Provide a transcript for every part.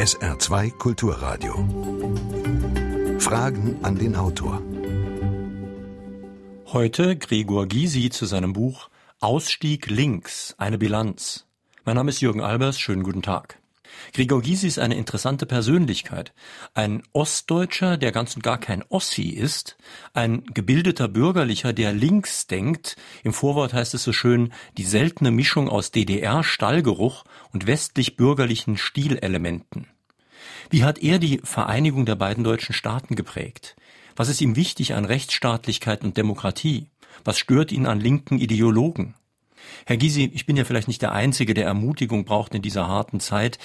SR2 Kulturradio. Fragen an den Autor. Heute Gregor Gysi zu seinem Buch Ausstieg links, eine Bilanz. Mein Name ist Jürgen Albers, schönen guten Tag. Gregor Gysi ist eine interessante Persönlichkeit. Ein Ostdeutscher, der ganz und gar kein Ossi ist, ein gebildeter Bürgerlicher, der links denkt. Im Vorwort heißt es so schön, die seltene Mischung aus DDR-Stallgeruch und westlich-bürgerlichen Stilelementen. Wie hat er die Vereinigung der beiden deutschen Staaten geprägt? Was ist ihm wichtig an Rechtsstaatlichkeit und Demokratie? Was stört ihn an linken Ideologen? Herr Gysi, ich bin ja vielleicht nicht der Einzige, der Ermutigung braucht in dieser harten Zeit.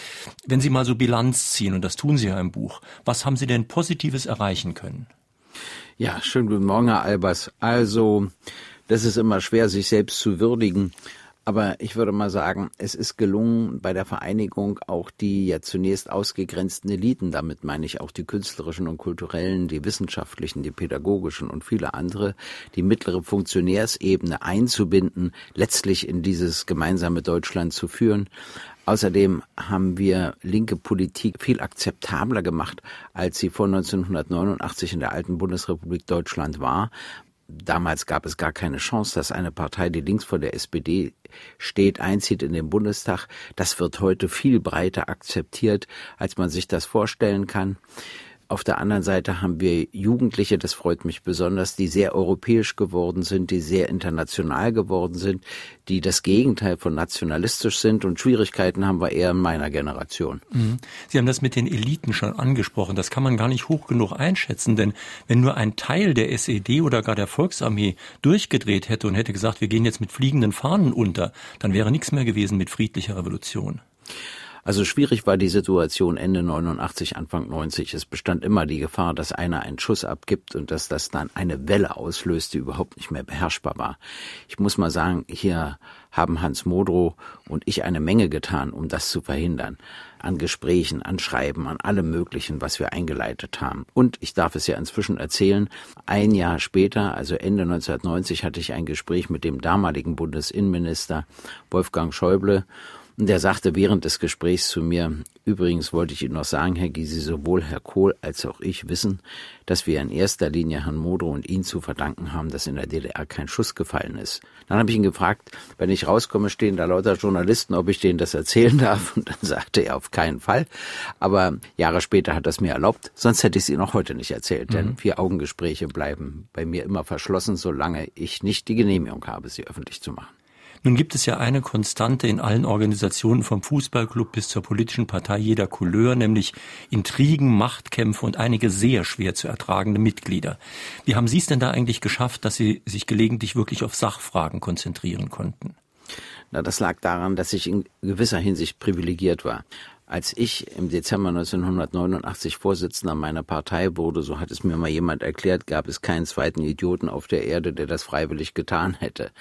Wenn Sie mal so Bilanz ziehen, und das tun Sie ja im Buch, was haben Sie denn Positives erreichen können? Ja, schönen guten Morgen, Herr Albers. Also, das ist immer schwer, sich selbst zu würdigen. Aber ich würde mal sagen, es ist gelungen, bei der Vereinigung auch die ja zunächst ausgegrenzten Eliten, damit meine ich auch die künstlerischen und kulturellen, die wissenschaftlichen, die pädagogischen und viele andere, die mittlere Funktionärsebene einzubinden, letztlich in dieses gemeinsame Deutschland zu führen. Außerdem haben wir linke Politik viel akzeptabler gemacht, als sie vor 1989 in der alten Bundesrepublik Deutschland war, Damals gab es gar keine Chance, dass eine Partei, die links vor der SPD steht, einzieht in den Bundestag. Das wird heute viel breiter akzeptiert, als man sich das vorstellen kann. Auf der anderen Seite haben wir Jugendliche, das freut mich besonders, die sehr europäisch geworden sind, die sehr international geworden sind, die das Gegenteil von nationalistisch sind und Schwierigkeiten haben wir eher in meiner Generation. Mhm. Sie haben das mit den Eliten schon angesprochen. Das kann man gar nicht hoch genug einschätzen, denn wenn nur ein Teil der SED oder gar der Volksarmee durchgedreht hätte und hätte gesagt, wir gehen jetzt mit fliegenden Fahnen unter, dann wäre nichts mehr gewesen mit friedlicher Revolution. Also schwierig war die Situation Ende 89, Anfang 90. Es bestand immer die Gefahr, dass einer einen Schuss abgibt und dass das dann eine Welle auslöst, die überhaupt nicht mehr beherrschbar war. Ich muss mal sagen, hier haben Hans Modrow und ich eine Menge getan, um das zu verhindern. An Gesprächen, an Schreiben, an allem Möglichen, was wir eingeleitet haben. Und ich darf es ja inzwischen erzählen, ein Jahr später, also Ende 1990, hatte ich ein Gespräch mit dem damaligen Bundesinnenminister Wolfgang Schäuble und er sagte während des Gesprächs zu mir, übrigens wollte ich Ihnen noch sagen, Herr Gysi, sowohl Herr Kohl als auch ich wissen, dass wir in erster Linie Herrn Modo und ihn zu verdanken haben, dass in der DDR kein Schuss gefallen ist. Dann habe ich ihn gefragt, wenn ich rauskomme, stehen da lauter Journalisten, ob ich denen das erzählen darf. Und dann sagte er auf keinen Fall. Aber Jahre später hat er es mir erlaubt, sonst hätte ich es Ihnen auch heute nicht erzählt. Mhm. Denn Vier-Augen-Gespräche bleiben bei mir immer verschlossen, solange ich nicht die Genehmigung habe, sie öffentlich zu machen. Nun gibt es ja eine Konstante in allen Organisationen vom Fußballclub bis zur politischen Partei jeder Couleur, nämlich Intrigen, Machtkämpfe und einige sehr schwer zu ertragende Mitglieder. Wie haben Sie es denn da eigentlich geschafft, dass Sie sich gelegentlich wirklich auf Sachfragen konzentrieren konnten? Na, das lag daran, dass ich in gewisser Hinsicht privilegiert war. Als ich im Dezember 1989 Vorsitzender meiner Partei wurde, so hat es mir mal jemand erklärt, gab es keinen zweiten Idioten auf der Erde, der das freiwillig getan hätte.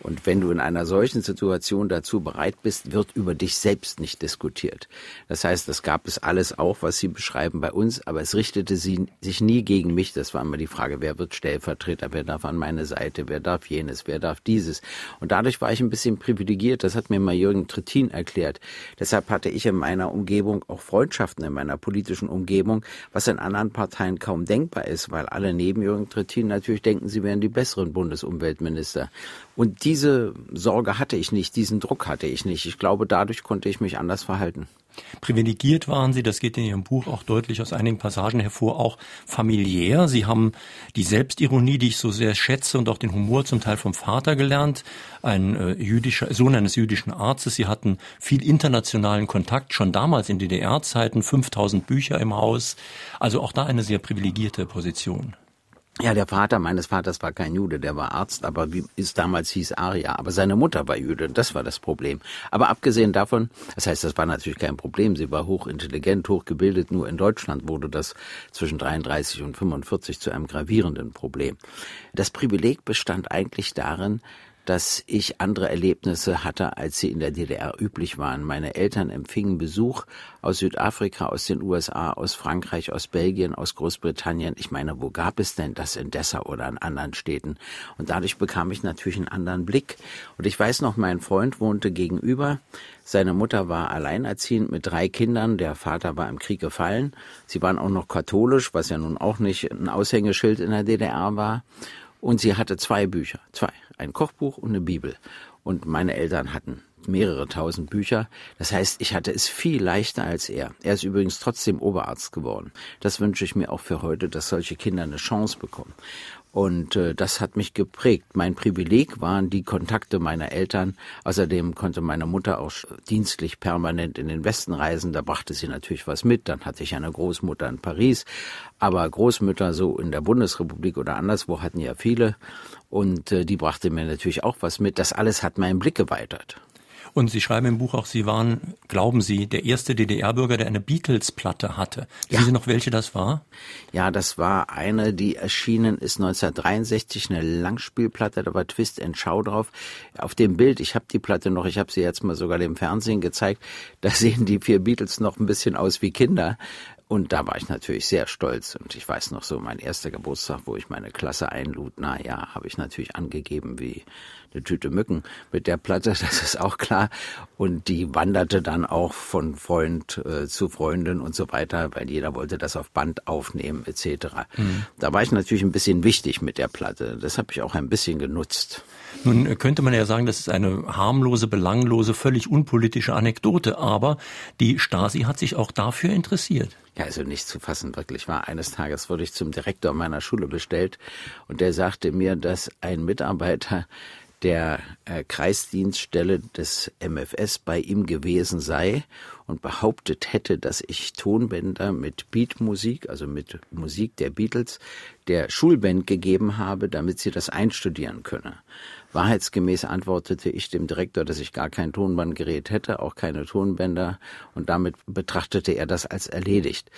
Und wenn du in einer solchen Situation dazu bereit bist, wird über dich selbst nicht diskutiert. Das heißt, das gab es alles auch, was Sie beschreiben bei uns, aber es richtete sie, sich nie gegen mich. Das war immer die Frage, wer wird Stellvertreter, wer darf an meine Seite, wer darf jenes, wer darf dieses. Und dadurch war ich ein bisschen privilegiert. Das hat mir mal Jürgen Trittin erklärt. Deshalb hatte ich in meiner Umgebung auch Freundschaften in meiner politischen Umgebung, was in anderen Parteien kaum denkbar ist, weil alle neben Jürgen Trittin natürlich denken, sie wären die besseren Bundesumweltminister. Und diese Sorge hatte ich nicht, diesen Druck hatte ich nicht. Ich glaube, dadurch konnte ich mich anders verhalten. Privilegiert waren Sie, das geht in Ihrem Buch auch deutlich aus einigen Passagen hervor, auch familiär. Sie haben die Selbstironie, die ich so sehr schätze und auch den Humor zum Teil vom Vater gelernt, ein äh, jüdischer, Sohn eines jüdischen Arztes. Sie hatten viel internationalen Kontakt, schon damals in DDR-Zeiten, 5000 Bücher im Haus. Also auch da eine sehr privilegierte Position. Ja, der Vater meines Vaters war kein Jude, der war Arzt, aber wie es damals hieß Aria. Aber seine Mutter war Jude, das war das Problem. Aber abgesehen davon, das heißt, das war natürlich kein Problem. Sie war hochintelligent, hochgebildet. Nur in Deutschland wurde das zwischen 33 und 45 zu einem gravierenden Problem. Das Privileg bestand eigentlich darin, dass ich andere Erlebnisse hatte, als sie in der DDR üblich waren. Meine Eltern empfingen Besuch aus Südafrika, aus den USA, aus Frankreich, aus Belgien, aus Großbritannien. Ich meine, wo gab es denn das in Dessau oder in anderen Städten? Und dadurch bekam ich natürlich einen anderen Blick. Und ich weiß noch, mein Freund wohnte gegenüber. Seine Mutter war alleinerziehend mit drei Kindern. Der Vater war im Krieg gefallen. Sie waren auch noch katholisch, was ja nun auch nicht ein Aushängeschild in der DDR war. Und sie hatte zwei Bücher, zwei, ein Kochbuch und eine Bibel. Und meine Eltern hatten mehrere tausend Bücher. Das heißt, ich hatte es viel leichter als er. Er ist übrigens trotzdem Oberarzt geworden. Das wünsche ich mir auch für heute, dass solche Kinder eine Chance bekommen. Und äh, das hat mich geprägt. Mein Privileg waren die Kontakte meiner Eltern. Außerdem konnte meine Mutter auch dienstlich permanent in den Westen reisen. Da brachte sie natürlich was mit. Dann hatte ich eine Großmutter in Paris. Aber Großmütter so in der Bundesrepublik oder anderswo hatten ja viele. Und äh, die brachte mir natürlich auch was mit. Das alles hat meinen Blick geweitet. Und Sie schreiben im Buch auch, Sie waren, glauben Sie, der erste DDR-Bürger, der eine Beatles-Platte hatte. Wissen ja. Sie noch, welche das war? Ja, das war eine, die erschienen ist 1963, eine Langspielplatte, da war Twist and Show drauf. Auf dem Bild, ich habe die Platte noch, ich habe sie jetzt mal sogar dem Fernsehen gezeigt, da sehen die vier Beatles noch ein bisschen aus wie Kinder. Und da war ich natürlich sehr stolz. Und ich weiß noch so, mein erster Geburtstag, wo ich meine Klasse einlud, na ja, habe ich natürlich angegeben wie eine Tüte Mücken mit der Platte, das ist auch klar. Und die wanderte dann auch von Freund äh, zu Freundin und so weiter, weil jeder wollte das auf Band aufnehmen etc. Mhm. Da war ich natürlich ein bisschen wichtig mit der Platte. Das habe ich auch ein bisschen genutzt. Nun könnte man ja sagen, das ist eine harmlose, belanglose, völlig unpolitische Anekdote, aber die Stasi hat sich auch dafür interessiert. Ja, also nicht zu fassen, wirklich war. Eines Tages wurde ich zum Direktor meiner Schule bestellt und der sagte mir, dass ein Mitarbeiter der äh, Kreisdienststelle des MFS bei ihm gewesen sei und behauptet hätte, dass ich Tonbänder mit Beatmusik, also mit Musik der Beatles, der Schulband gegeben habe, damit sie das einstudieren könne. Wahrheitsgemäß antwortete ich dem Direktor, dass ich gar kein Tonbandgerät hätte, auch keine Tonbänder, und damit betrachtete er das als erledigt.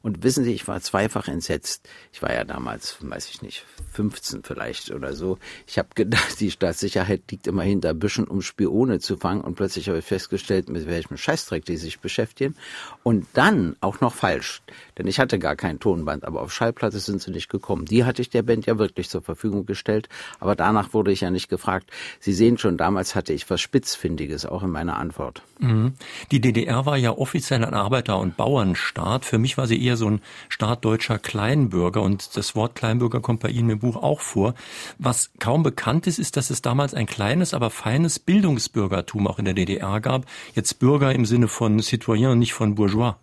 Und wissen Sie, ich war zweifach entsetzt. Ich war ja damals, weiß ich nicht, 15 vielleicht oder so. Ich habe gedacht, die Staatssicherheit liegt immer hinter Büschen, um Spione zu fangen, und plötzlich habe ich festgestellt, mit welchem Scheißdreck die sich beschäftigen. Und dann auch noch falsch, denn ich hatte gar kein Tonband, aber auf Schallplatte sind sie nicht gekommen. Die hatte ich der Band ja wirklich zur Verfügung gestellt, aber danach wurde ich ja nicht gefragt. Sie sehen schon, damals hatte ich was Spitzfindiges auch in meiner Antwort. Mhm. Die DDR war ja offiziell ein Arbeiter- und Bauernstaat. Für mich war sie eher so ein Staat deutscher Kleinbürger und das Wort Kleinbürger kommt bei Ihnen im Buch auch vor. Was kaum bekannt ist, ist, dass es damals ein kleines, aber feines Bildungsbürgertum auch in der DDR gab. Jetzt Bürger im Sinne von Citoyen und nicht von Bourgeois.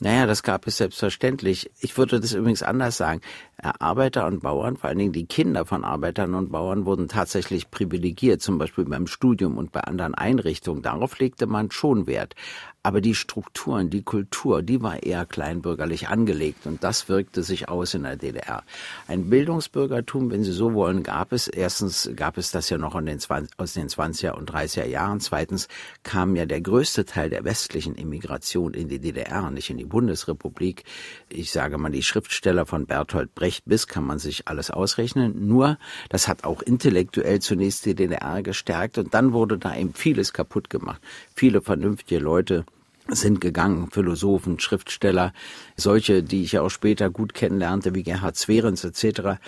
Naja, das gab es selbstverständlich. Ich würde das übrigens anders sagen. Arbeiter und Bauern, vor allen Dingen die Kinder von Arbeitern und Bauern, wurden tatsächlich privilegiert, zum Beispiel beim Studium und bei anderen Einrichtungen. Darauf legte man schon Wert. Aber die Strukturen, die Kultur, die war eher kleinbürgerlich angelegt und das wirkte sich aus in der DDR. Ein Bildungsbürgertum, wenn Sie so wollen, gab es. Erstens gab es das ja noch den 20, aus den 20er und 30er Jahren. Zweitens kam ja der größte Teil der westlichen Immigration in die DDR, nicht in die Bundesrepublik. Ich sage mal, die Schriftsteller von Bertolt Brecht bis kann man sich alles ausrechnen. Nur, das hat auch intellektuell zunächst die DDR gestärkt und dann wurde da eben vieles kaputt gemacht. Viele vernünftige Leute sind gegangen, Philosophen, Schriftsteller, solche, die ich ja auch später gut kennenlernte, wie Gerhard Zwerens etc.,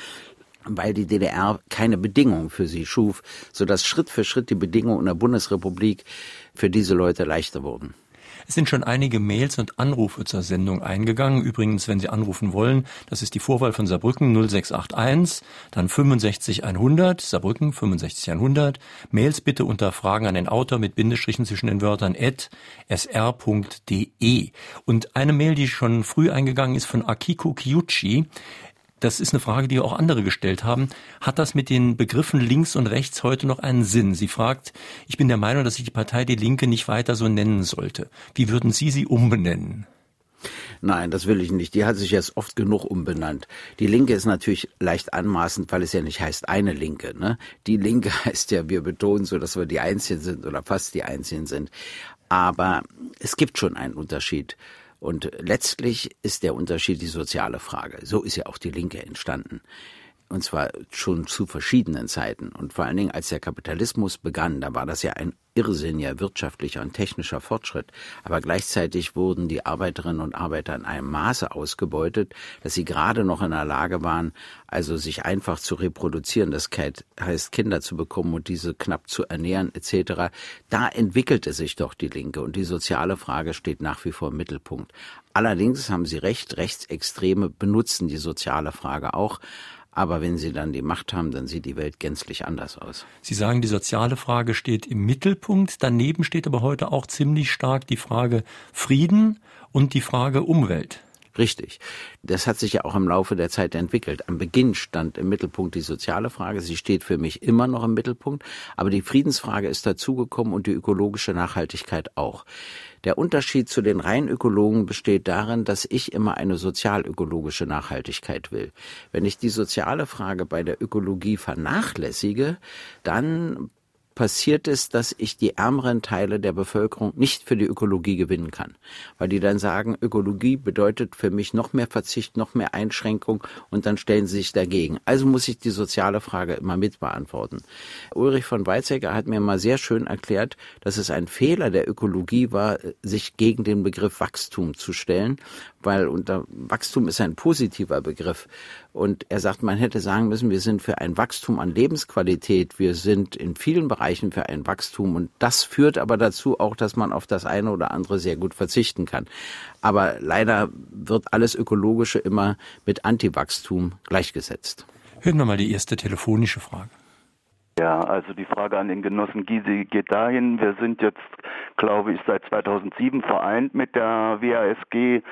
weil die DDR keine Bedingungen für sie schuf, sodass Schritt für Schritt die Bedingungen in der Bundesrepublik für diese Leute leichter wurden. Es sind schon einige Mails und Anrufe zur Sendung eingegangen. Übrigens, wenn Sie anrufen wollen, das ist die Vorwahl von Saarbrücken 0681, dann 65100, Saarbrücken 65100. Mails bitte unter Fragen an den Autor mit Bindestrichen zwischen den Wörtern at sr.de. Und eine Mail, die schon früh eingegangen ist von Akiko Kiyuchi, das ist eine Frage, die auch andere gestellt haben. Hat das mit den Begriffen links und rechts heute noch einen Sinn? Sie fragt, ich bin der Meinung, dass sich die Partei Die Linke nicht weiter so nennen sollte. Wie würden Sie sie umbenennen? Nein, das will ich nicht. Die hat sich jetzt oft genug umbenannt. Die Linke ist natürlich leicht anmaßend, weil es ja nicht heißt eine Linke. Ne? Die Linke heißt ja, wir betonen so, dass wir die Einzigen sind oder fast die Einzigen sind. Aber es gibt schon einen Unterschied. Und letztlich ist der Unterschied die soziale Frage. So ist ja auch die Linke entstanden. Und zwar schon zu verschiedenen Zeiten. Und vor allen Dingen, als der Kapitalismus begann, da war das ja ein irrsinniger wirtschaftlicher und technischer Fortschritt. Aber gleichzeitig wurden die Arbeiterinnen und Arbeiter in einem Maße ausgebeutet, dass sie gerade noch in der Lage waren, also sich einfach zu reproduzieren, das heißt Kinder zu bekommen und diese knapp zu ernähren etc. Da entwickelte sich doch die Linke und die soziale Frage steht nach wie vor im Mittelpunkt. Allerdings haben Sie recht, Rechtsextreme benutzen die soziale Frage auch. Aber wenn sie dann die Macht haben, dann sieht die Welt gänzlich anders aus. Sie sagen, die soziale Frage steht im Mittelpunkt. Daneben steht aber heute auch ziemlich stark die Frage Frieden und die Frage Umwelt. Richtig. Das hat sich ja auch im Laufe der Zeit entwickelt. Am Beginn stand im Mittelpunkt die soziale Frage. Sie steht für mich immer noch im Mittelpunkt. Aber die Friedensfrage ist dazugekommen und die ökologische Nachhaltigkeit auch. Der Unterschied zu den rein Ökologen besteht darin, dass ich immer eine sozialökologische Nachhaltigkeit will. Wenn ich die soziale Frage bei der Ökologie vernachlässige, dann passiert es, dass ich die ärmeren Teile der Bevölkerung nicht für die Ökologie gewinnen kann. Weil die dann sagen, Ökologie bedeutet für mich noch mehr Verzicht, noch mehr Einschränkung und dann stellen sie sich dagegen. Also muss ich die soziale Frage immer mit beantworten. Ulrich von Weizsäcker hat mir mal sehr schön erklärt, dass es ein Fehler der Ökologie war, sich gegen den Begriff Wachstum zu stellen, weil unter Wachstum ist ein positiver Begriff. Und er sagt, man hätte sagen müssen, wir sind für ein Wachstum an Lebensqualität, wir sind in vielen Bereichen für ein Wachstum. Und das führt aber dazu auch, dass man auf das eine oder andere sehr gut verzichten kann. Aber leider wird alles Ökologische immer mit Antiwachstum gleichgesetzt. Hören wir mal die erste telefonische Frage. Ja, also die Frage an den Genossen Gysi geht dahin. Wir sind jetzt, glaube ich, seit 2007 vereint mit der WASG,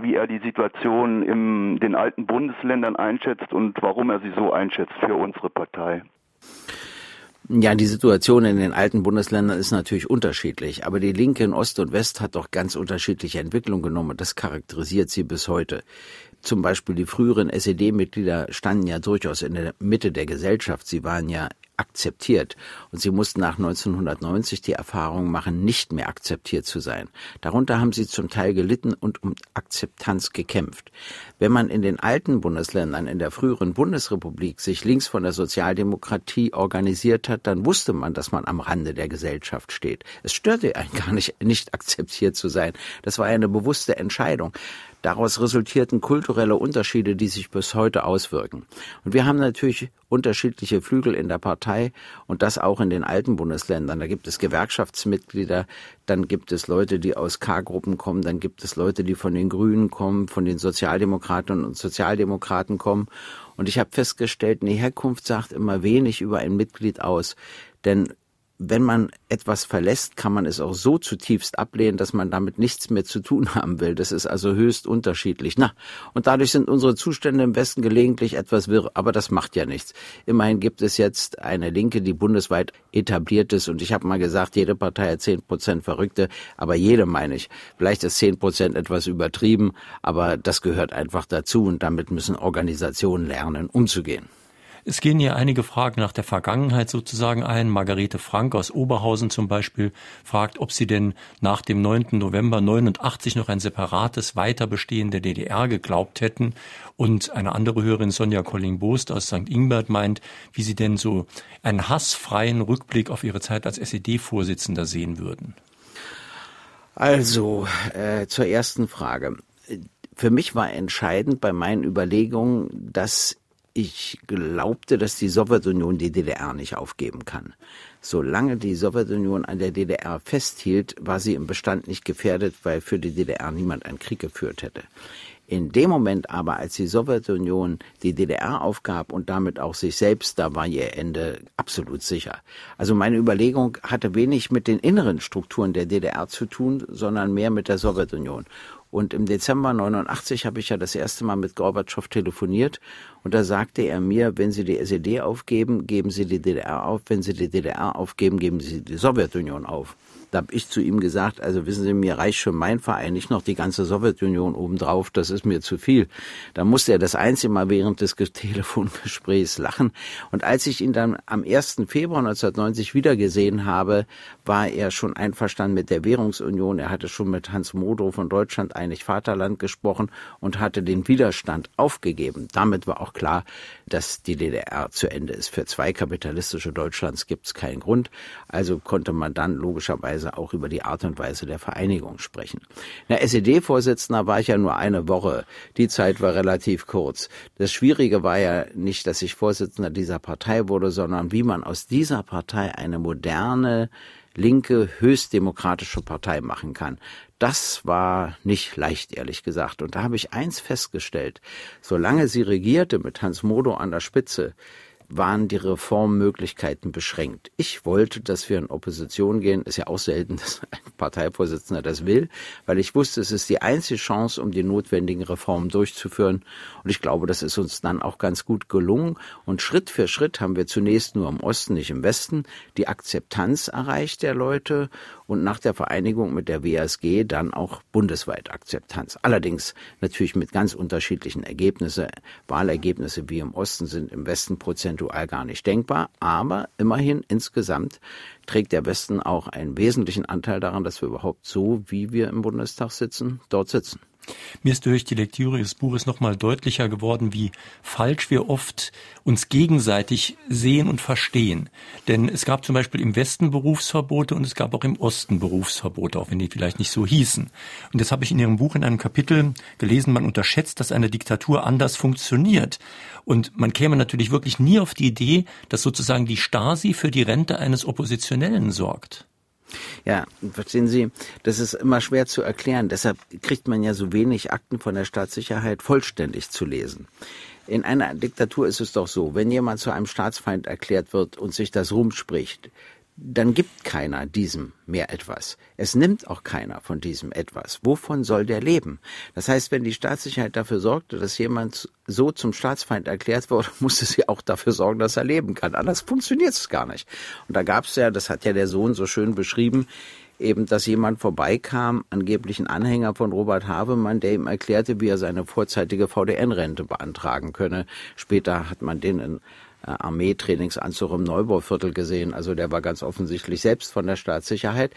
wie er die Situation in den alten Bundesländern einschätzt und warum er sie so einschätzt für unsere Partei. Ja, die Situation in den alten Bundesländern ist natürlich unterschiedlich, aber die Linke in Ost und West hat doch ganz unterschiedliche Entwicklungen genommen das charakterisiert sie bis heute. Zum Beispiel die früheren SED-Mitglieder standen ja durchaus in der Mitte der Gesellschaft. Sie waren ja akzeptiert. Und sie mussten nach 1990 die Erfahrung machen, nicht mehr akzeptiert zu sein. Darunter haben sie zum Teil gelitten und um Akzeptanz gekämpft. Wenn man in den alten Bundesländern, in der früheren Bundesrepublik sich links von der Sozialdemokratie organisiert hat, dann wusste man, dass man am Rande der Gesellschaft steht. Es störte einen gar nicht, nicht akzeptiert zu sein. Das war eine bewusste Entscheidung. Daraus resultierten kulturelle Unterschiede, die sich bis heute auswirken. Und wir haben natürlich unterschiedliche Flügel in der Partei und das auch in den alten Bundesländern. Da gibt es Gewerkschaftsmitglieder, dann gibt es Leute, die aus K-Gruppen kommen, dann gibt es Leute, die von den Grünen kommen, von den Sozialdemokraten und Sozialdemokraten kommen. Und ich habe festgestellt, eine Herkunft sagt immer wenig über ein Mitglied aus. Denn wenn man etwas verlässt, kann man es auch so zutiefst ablehnen, dass man damit nichts mehr zu tun haben will. Das ist also höchst unterschiedlich. Na, und dadurch sind unsere Zustände im Westen gelegentlich etwas wirr, aber das macht ja nichts. Immerhin gibt es jetzt eine Linke, die bundesweit etabliert ist. Und ich habe mal gesagt, jede Partei hat zehn Prozent Verrückte, aber jede meine ich. Vielleicht ist zehn Prozent etwas übertrieben, aber das gehört einfach dazu und damit müssen Organisationen lernen, umzugehen. Es gehen hier einige Fragen nach der Vergangenheit sozusagen ein. Margarete Frank aus Oberhausen zum Beispiel fragt, ob sie denn nach dem 9. November 89 noch ein separates Weiterbestehen der DDR geglaubt hätten. Und eine andere Hörerin, Sonja Colling-Boost aus St. Ingbert, meint, wie sie denn so einen hassfreien Rückblick auf ihre Zeit als SED-Vorsitzender sehen würden. Also, äh, zur ersten Frage. Für mich war entscheidend bei meinen Überlegungen, dass ich glaubte, dass die Sowjetunion die DDR nicht aufgeben kann. Solange die Sowjetunion an der DDR festhielt, war sie im Bestand nicht gefährdet, weil für die DDR niemand einen Krieg geführt hätte. In dem Moment aber, als die Sowjetunion die DDR aufgab und damit auch sich selbst, da war ihr Ende absolut sicher. Also meine Überlegung hatte wenig mit den inneren Strukturen der DDR zu tun, sondern mehr mit der Sowjetunion. Und im Dezember 89 habe ich ja das erste Mal mit Gorbatschow telefoniert und da sagte er mir, wenn Sie die SED aufgeben, geben Sie die DDR auf. Wenn Sie die DDR aufgeben, geben Sie die Sowjetunion auf. Da habe ich zu ihm gesagt, also wissen Sie, mir reicht schon mein Verein, nicht noch die ganze Sowjetunion obendrauf, das ist mir zu viel. Da musste er das einzige Mal während des Telefongesprächs lachen. Und als ich ihn dann am 1. Februar 1990 wiedergesehen habe, war er schon einverstanden mit der Währungsunion. Er hatte schon mit Hans Modo von Deutschland einig Vaterland gesprochen und hatte den Widerstand aufgegeben. Damit war auch klar, dass die DDR zu Ende ist. Für zwei kapitalistische Deutschlands gibt es keinen Grund. Also konnte man dann logischerweise auch über die Art und Weise der Vereinigung sprechen. Der SED-Vorsitzender war ich ja nur eine Woche. Die Zeit war relativ kurz. Das Schwierige war ja nicht, dass ich Vorsitzender dieser Partei wurde, sondern wie man aus dieser Partei eine moderne, linke, höchstdemokratische Partei machen kann. Das war nicht leicht, ehrlich gesagt. Und da habe ich eins festgestellt. Solange sie regierte mit Hans Modo an der Spitze, waren die Reformmöglichkeiten beschränkt. Ich wollte, dass wir in Opposition gehen. Ist ja auch selten, dass ein Parteivorsitzender das will, weil ich wusste, es ist die einzige Chance, um die notwendigen Reformen durchzuführen. Und ich glaube, das ist uns dann auch ganz gut gelungen. Und Schritt für Schritt haben wir zunächst nur im Osten, nicht im Westen, die Akzeptanz erreicht der Leute und nach der Vereinigung mit der WSG dann auch bundesweit Akzeptanz. Allerdings natürlich mit ganz unterschiedlichen Ergebnissen. Wahlergebnisse wie im Osten sind im Westen prozentual gar nicht denkbar, aber immerhin insgesamt trägt der Westen auch einen wesentlichen Anteil daran, dass wir überhaupt so, wie wir im Bundestag sitzen, dort sitzen. Mir ist durch die Lektüre des Buches nochmal deutlicher geworden, wie falsch wir oft uns gegenseitig sehen und verstehen. Denn es gab zum Beispiel im Westen Berufsverbote und es gab auch im Osten Berufsverbote, auch wenn die vielleicht nicht so hießen. Und das habe ich in Ihrem Buch in einem Kapitel gelesen, man unterschätzt, dass eine Diktatur anders funktioniert. Und man käme natürlich wirklich nie auf die Idee, dass sozusagen die Stasi für die Rente eines Oppositionellen sorgt. Ja, verstehen Sie, das ist immer schwer zu erklären. Deshalb kriegt man ja so wenig Akten von der Staatssicherheit vollständig zu lesen. In einer Diktatur ist es doch so, wenn jemand zu einem Staatsfeind erklärt wird und sich das rumspricht, dann gibt keiner diesem mehr etwas. Es nimmt auch keiner von diesem etwas. Wovon soll der leben? Das heißt, wenn die Staatssicherheit dafür sorgte, dass jemand so zum Staatsfeind erklärt wurde, musste sie auch dafür sorgen, dass er leben kann. Anders funktioniert es gar nicht. Und da gab es ja, das hat ja der Sohn so schön beschrieben, eben, dass jemand vorbeikam, angeblich ein Anhänger von Robert Havemann, der ihm erklärte, wie er seine vorzeitige VDN-Rente beantragen könne. Später hat man den in Armeetrainingsanzug im Neubauviertel gesehen. Also der war ganz offensichtlich selbst von der Staatssicherheit,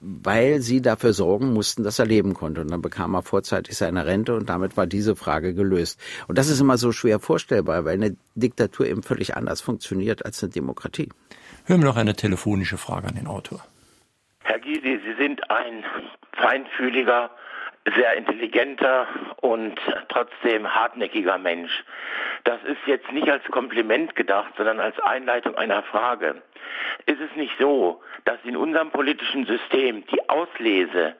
weil sie dafür sorgen mussten, dass er leben konnte. Und dann bekam er vorzeitig seine Rente und damit war diese Frage gelöst. Und das ist immer so schwer vorstellbar, weil eine Diktatur eben völlig anders funktioniert als eine Demokratie. Hören wir noch eine telefonische Frage an den Autor. Herr Gysi, Sie sind ein feinfühliger, sehr intelligenter und trotzdem hartnäckiger Mensch. Das ist jetzt nicht als Kompliment gedacht, sondern als Einleitung einer Frage. Ist es nicht so, dass in unserem politischen System die Auslese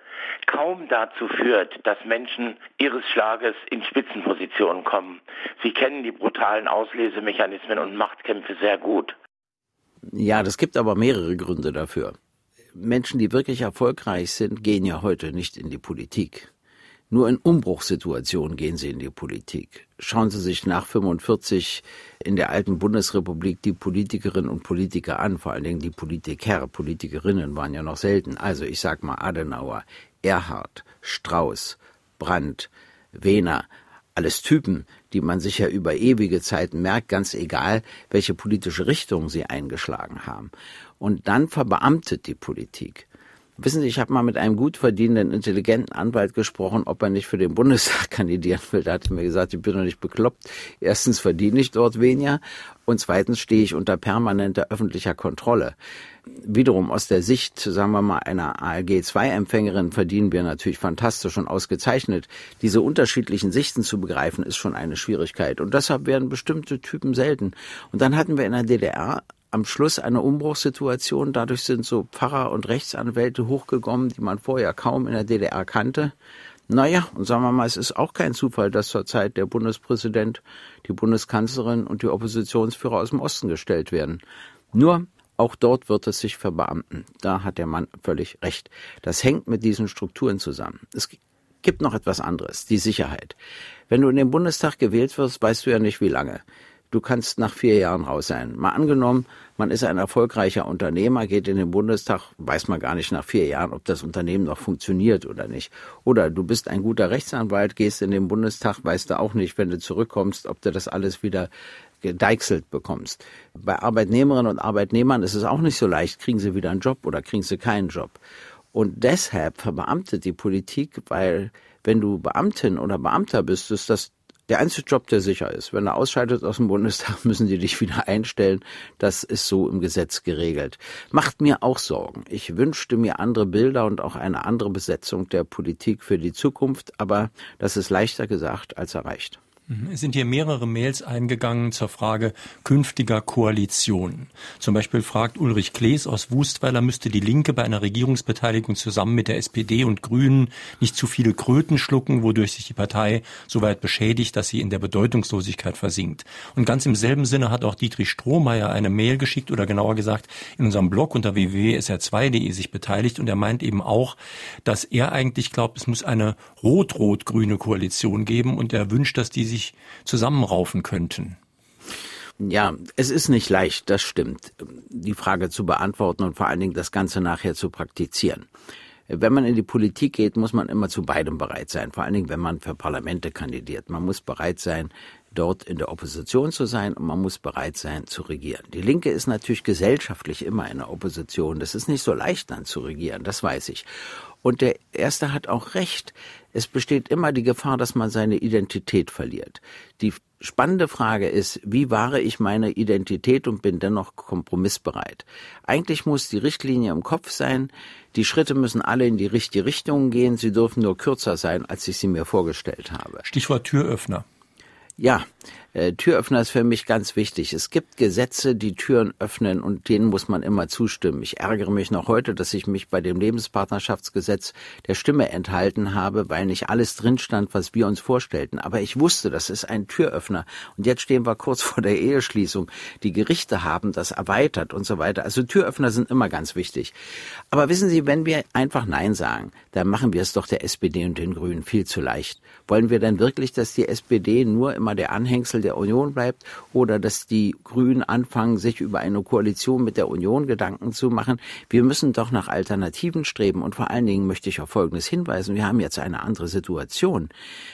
kaum dazu führt, dass Menschen ihres Schlages in Spitzenpositionen kommen? Sie kennen die brutalen Auslesemechanismen und Machtkämpfe sehr gut. Ja, das gibt aber mehrere Gründe dafür. Menschen, die wirklich erfolgreich sind, gehen ja heute nicht in die Politik. Nur in Umbruchssituationen gehen sie in die Politik. Schauen Sie sich nach 45 in der alten Bundesrepublik die Politikerinnen und Politiker an, vor allen Dingen die Politiker, Politikerinnen waren ja noch selten. Also ich sag mal Adenauer, Erhard, Strauß, Brandt, Wehner, alles Typen, die man sich ja über ewige Zeiten merkt, ganz egal, welche politische Richtung sie eingeschlagen haben. Und dann verbeamtet die Politik. Wissen Sie, ich habe mal mit einem gut verdienenden, intelligenten Anwalt gesprochen, ob er nicht für den Bundestag kandidieren will. Da hat er mir gesagt, ich bin doch nicht bekloppt. Erstens verdiene ich dort weniger und zweitens stehe ich unter permanenter öffentlicher Kontrolle. Wiederum aus der Sicht, sagen wir mal, einer ALG-2-Empfängerin verdienen wir natürlich fantastisch und ausgezeichnet. Diese unterschiedlichen Sichten zu begreifen, ist schon eine Schwierigkeit. Und deshalb werden bestimmte Typen selten. Und dann hatten wir in der DDR am Schluss eine Umbruchssituation. Dadurch sind so Pfarrer und Rechtsanwälte hochgekommen, die man vorher kaum in der DDR kannte. Naja, und sagen wir mal, es ist auch kein Zufall, dass zurzeit der Bundespräsident, die Bundeskanzlerin und die Oppositionsführer aus dem Osten gestellt werden. Nur auch dort wird es sich verbeamten. Da hat der Mann völlig recht. Das hängt mit diesen Strukturen zusammen. Es gibt noch etwas anderes, die Sicherheit. Wenn du in den Bundestag gewählt wirst, weißt du ja nicht wie lange. Du kannst nach vier Jahren raus sein. Mal angenommen, man ist ein erfolgreicher Unternehmer, geht in den Bundestag, weiß man gar nicht nach vier Jahren, ob das Unternehmen noch funktioniert oder nicht. Oder du bist ein guter Rechtsanwalt, gehst in den Bundestag, weißt du auch nicht, wenn du zurückkommst, ob du das alles wieder gedeichselt bekommst. Bei Arbeitnehmerinnen und Arbeitnehmern ist es auch nicht so leicht, kriegen sie wieder einen Job oder kriegen sie keinen Job. Und deshalb verbeamtet die Politik, weil wenn du Beamtin oder Beamter bist, ist das der einzige Job, der sicher ist. Wenn er ausscheidet aus dem Bundestag, müssen die dich wieder einstellen. Das ist so im Gesetz geregelt. Macht mir auch Sorgen. Ich wünschte mir andere Bilder und auch eine andere Besetzung der Politik für die Zukunft, aber das ist leichter gesagt als erreicht. Mhm. Es sind hier mehrere Mails eingegangen zur Frage künftiger Koalitionen. Zum Beispiel fragt Ulrich Klees aus Wustweiler, müsste die Linke bei einer Regierungsbeteiligung zusammen mit der SPD und Grünen nicht zu viele Kröten schlucken, wodurch sich die Partei so weit beschädigt, dass sie in der Bedeutungslosigkeit versinkt. Und ganz im selben Sinne hat auch Dietrich Strohmeier eine Mail geschickt oder genauer gesagt in unserem Blog unter www.sr2.de sich beteiligt und er meint eben auch, dass er eigentlich glaubt, es muss eine rot-rot-grüne Koalition geben und er wünscht, dass die sich sich zusammenraufen könnten? Ja, es ist nicht leicht, das stimmt, die Frage zu beantworten und vor allen Dingen das Ganze nachher zu praktizieren. Wenn man in die Politik geht, muss man immer zu beidem bereit sein, vor allen Dingen, wenn man für Parlamente kandidiert. Man muss bereit sein, dort in der Opposition zu sein und man muss bereit sein zu regieren. Die Linke ist natürlich gesellschaftlich immer in der Opposition. Das ist nicht so leicht dann zu regieren, das weiß ich. Und der Erste hat auch recht. Es besteht immer die Gefahr, dass man seine Identität verliert. Die spannende Frage ist, wie wahre ich meine Identität und bin dennoch kompromissbereit? Eigentlich muss die Richtlinie im Kopf sein. Die Schritte müssen alle in die richtige Richtung gehen. Sie dürfen nur kürzer sein, als ich sie mir vorgestellt habe. Stichwort Türöffner. Ja, äh, Türöffner ist für mich ganz wichtig. Es gibt Gesetze, die Türen öffnen und denen muss man immer zustimmen. Ich ärgere mich noch heute, dass ich mich bei dem Lebenspartnerschaftsgesetz der Stimme enthalten habe, weil nicht alles drin stand, was wir uns vorstellten. Aber ich wusste, das ist ein Türöffner. Und jetzt stehen wir kurz vor der Eheschließung. Die Gerichte haben das erweitert und so weiter. Also Türöffner sind immer ganz wichtig. Aber wissen Sie, wenn wir einfach Nein sagen, dann machen wir es doch der SPD und den Grünen viel zu leicht. Wollen wir denn wirklich, dass die SPD nur immer der Anhängsel der Union bleibt oder dass die Grünen anfangen, sich über eine Koalition mit der Union Gedanken zu machen? Wir müssen doch nach Alternativen streben und vor allen Dingen möchte ich auf Folgendes hinweisen. Wir haben jetzt eine andere Situation.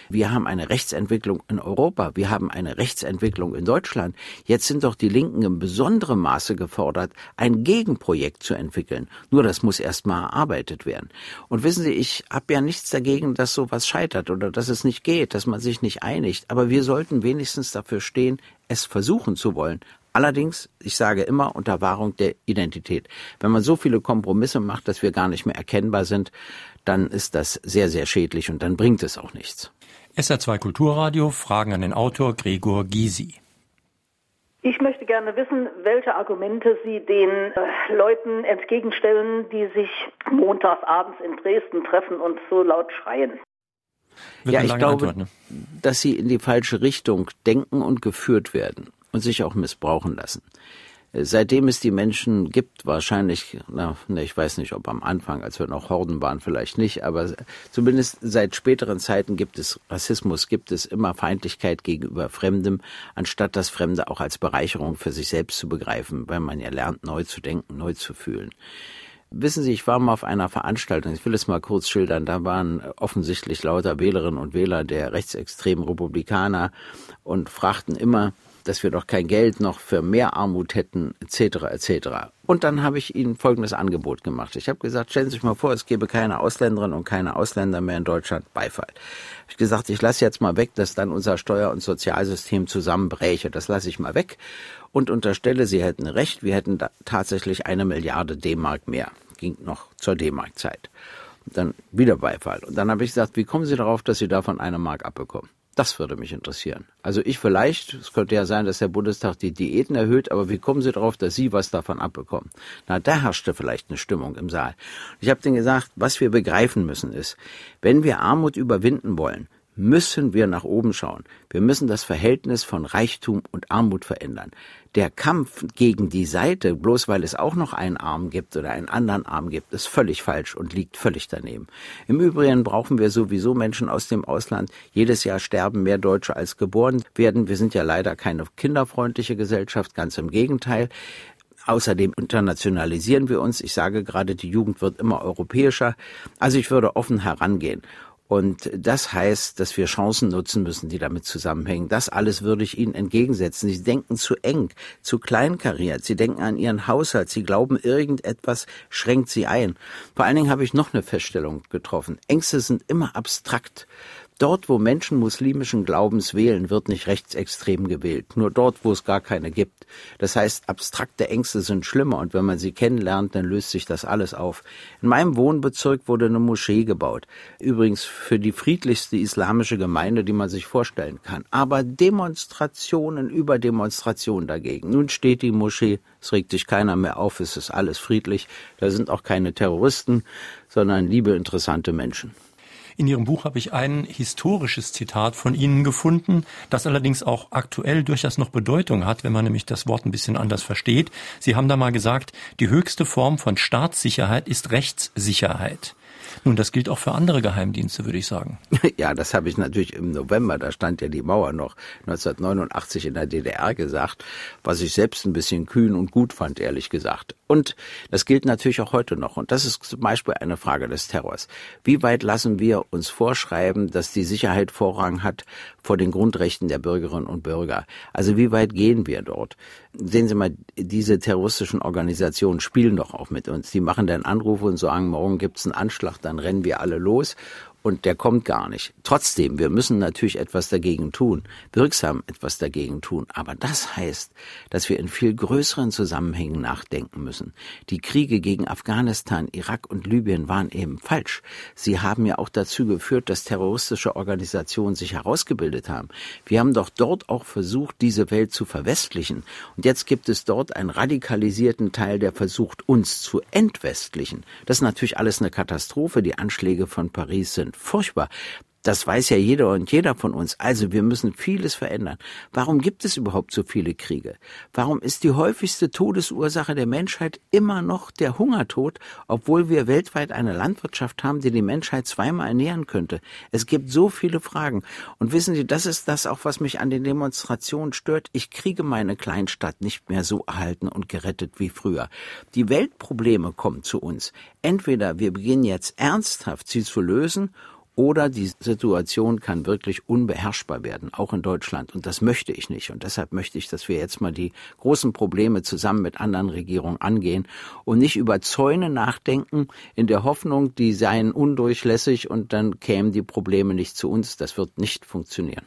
Wir haben eine Rechtsentwicklung in Europa. Wir haben eine Rechtsentwicklung in Deutschland. Jetzt sind doch die Linken in besonderem Maße gefordert, ein Gegenprojekt zu entwickeln. Nur das muss erst mal erarbeitet werden. Und wissen Sie, ich habe ja nichts dagegen, dass sowas scheitert oder dass es nicht geht, dass man sich nicht einigt. Aber wir sollten wenigstens dafür stehen, es versuchen zu wollen. Allerdings, ich sage immer unter Wahrung der Identität. Wenn man so viele Kompromisse macht, dass wir gar nicht mehr erkennbar sind, dann ist das sehr, sehr schädlich und dann bringt es auch nichts. SR2 Kulturradio, Fragen an den Autor Gregor Gysi. Ich möchte gerne wissen, welche Argumente Sie den äh, Leuten entgegenstellen, die sich montagsabends in Dresden treffen und so laut schreien. Wird ja, ich glaube, Antwort, ne? dass sie in die falsche Richtung denken und geführt werden und sich auch missbrauchen lassen. Seitdem es die Menschen gibt, wahrscheinlich, na, ne, ich weiß nicht, ob am Anfang, als wir noch Horden waren, vielleicht nicht, aber zumindest seit späteren Zeiten gibt es Rassismus, gibt es immer Feindlichkeit gegenüber Fremdem, anstatt das Fremde auch als Bereicherung für sich selbst zu begreifen, weil man ja lernt, neu zu denken, neu zu fühlen. Wissen Sie, ich war mal auf einer Veranstaltung, ich will es mal kurz schildern, da waren offensichtlich lauter Wählerinnen und Wähler der rechtsextremen Republikaner und fragten immer, dass wir doch kein Geld noch für mehr Armut hätten, etc. etc. Und dann habe ich ihnen folgendes Angebot gemacht. Ich habe gesagt, stellen Sie sich mal vor, es gäbe keine Ausländerinnen und keine Ausländer mehr in Deutschland. Beifall. Ich habe gesagt, ich lasse jetzt mal weg, dass dann unser Steuer- und Sozialsystem zusammenbräche. Das lasse ich mal weg und unterstelle, Sie hätten recht, wir hätten tatsächlich eine Milliarde D-Mark mehr. Ging noch zur D-Mark-Zeit. Dann wieder Beifall. Und dann habe ich gesagt, wie kommen Sie darauf, dass Sie davon eine Mark abbekommen? Das würde mich interessieren. Also ich vielleicht, es könnte ja sein, dass der Bundestag die Diäten erhöht, aber wie kommen Sie darauf, dass Sie was davon abbekommen? Na, da herrschte vielleicht eine Stimmung im Saal. Ich habe denen gesagt, was wir begreifen müssen ist, wenn wir Armut überwinden wollen, müssen wir nach oben schauen. Wir müssen das Verhältnis von Reichtum und Armut verändern. Der Kampf gegen die Seite, bloß weil es auch noch einen Arm gibt oder einen anderen Arm gibt, ist völlig falsch und liegt völlig daneben. Im Übrigen brauchen wir sowieso Menschen aus dem Ausland. Jedes Jahr sterben mehr Deutsche als geboren werden. Wir sind ja leider keine kinderfreundliche Gesellschaft, ganz im Gegenteil. Außerdem internationalisieren wir uns. Ich sage gerade, die Jugend wird immer europäischer. Also ich würde offen herangehen. Und das heißt, dass wir Chancen nutzen müssen, die damit zusammenhängen. Das alles würde ich Ihnen entgegensetzen. Sie denken zu eng, zu kleinkariert. Sie denken an Ihren Haushalt. Sie glauben, irgendetwas schränkt Sie ein. Vor allen Dingen habe ich noch eine Feststellung getroffen. Ängste sind immer abstrakt. Dort, wo Menschen muslimischen Glaubens wählen, wird nicht rechtsextrem gewählt. Nur dort, wo es gar keine gibt. Das heißt, abstrakte Ängste sind schlimmer und wenn man sie kennenlernt, dann löst sich das alles auf. In meinem Wohnbezirk wurde eine Moschee gebaut. Übrigens für die friedlichste islamische Gemeinde, die man sich vorstellen kann. Aber Demonstrationen über Demonstrationen dagegen. Nun steht die Moschee, es regt sich keiner mehr auf, es ist alles friedlich. Da sind auch keine Terroristen, sondern liebe, interessante Menschen. In Ihrem Buch habe ich ein historisches Zitat von Ihnen gefunden, das allerdings auch aktuell durchaus noch Bedeutung hat, wenn man nämlich das Wort ein bisschen anders versteht. Sie haben da mal gesagt, die höchste Form von Staatssicherheit ist Rechtssicherheit. Nun, das gilt auch für andere Geheimdienste, würde ich sagen. Ja, das habe ich natürlich im November, da stand ja die Mauer noch 1989 in der DDR gesagt, was ich selbst ein bisschen kühn und gut fand, ehrlich gesagt. Und das gilt natürlich auch heute noch. Und das ist zum Beispiel eine Frage des Terrors. Wie weit lassen wir uns vorschreiben, dass die Sicherheit Vorrang hat vor den Grundrechten der Bürgerinnen und Bürger? Also wie weit gehen wir dort? Sehen Sie mal, diese terroristischen Organisationen spielen doch auch mit uns. Die machen dann Anrufe und sagen, morgen gibt's einen Anschlag, dann rennen wir alle los und der kommt gar nicht. Trotzdem, wir müssen natürlich etwas dagegen tun, wirksam etwas dagegen tun. Aber das heißt, dass wir in viel größeren Zusammenhängen nachdenken müssen. Die Kriege gegen Afghanistan, Irak und Libyen waren eben falsch. Sie haben ja auch dazu geführt, dass terroristische Organisationen sich herausgebildet haben. Wir haben doch dort auch versucht, diese Welt zu verwestlichen. Und jetzt gibt es dort einen radikalisierten Teil, der versucht, uns zu entwestlichen. Das ist natürlich alles eine Katastrophe. Die Anschläge von Paris sind furchtbar. Das weiß ja jeder und jeder von uns. Also wir müssen vieles verändern. Warum gibt es überhaupt so viele Kriege? Warum ist die häufigste Todesursache der Menschheit immer noch der Hungertod, obwohl wir weltweit eine Landwirtschaft haben, die die Menschheit zweimal ernähren könnte? Es gibt so viele Fragen. Und wissen Sie, das ist das auch, was mich an den Demonstrationen stört. Ich kriege meine Kleinstadt nicht mehr so erhalten und gerettet wie früher. Die Weltprobleme kommen zu uns. Entweder wir beginnen jetzt ernsthaft sie zu lösen oder die Situation kann wirklich unbeherrschbar werden, auch in Deutschland. Und das möchte ich nicht. Und deshalb möchte ich, dass wir jetzt mal die großen Probleme zusammen mit anderen Regierungen angehen und nicht über Zäune nachdenken, in der Hoffnung, die seien undurchlässig und dann kämen die Probleme nicht zu uns. Das wird nicht funktionieren.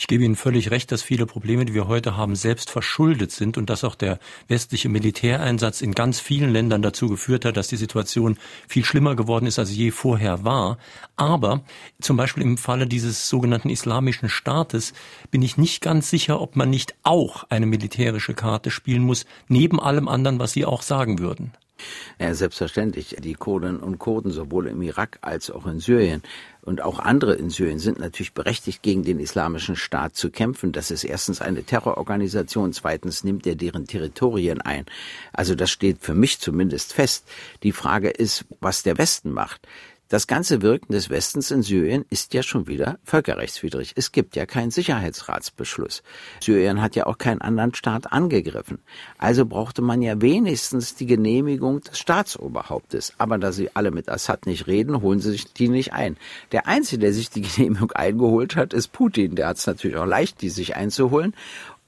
Ich gebe Ihnen völlig recht, dass viele Probleme, die wir heute haben, selbst verschuldet sind und dass auch der westliche Militäreinsatz in ganz vielen Ländern dazu geführt hat, dass die Situation viel schlimmer geworden ist, als je vorher war. Aber zum Beispiel im Falle dieses sogenannten Islamischen Staates bin ich nicht ganz sicher, ob man nicht auch eine militärische Karte spielen muss, neben allem anderen, was Sie auch sagen würden. Ja, selbstverständlich. Die Kurden und Kurden sowohl im Irak als auch in Syrien und auch andere in Syrien sind natürlich berechtigt, gegen den islamischen Staat zu kämpfen. Das ist erstens eine Terrororganisation, zweitens nimmt er deren Territorien ein. Also das steht für mich zumindest fest. Die Frage ist, was der Westen macht. Das ganze Wirken des Westens in Syrien ist ja schon wieder völkerrechtswidrig. Es gibt ja keinen Sicherheitsratsbeschluss. Syrien hat ja auch keinen anderen Staat angegriffen. Also brauchte man ja wenigstens die Genehmigung des Staatsoberhauptes. Aber da sie alle mit Assad nicht reden, holen sie sich die nicht ein. Der Einzige, der sich die Genehmigung eingeholt hat, ist Putin. Der hat es natürlich auch leicht, die sich einzuholen.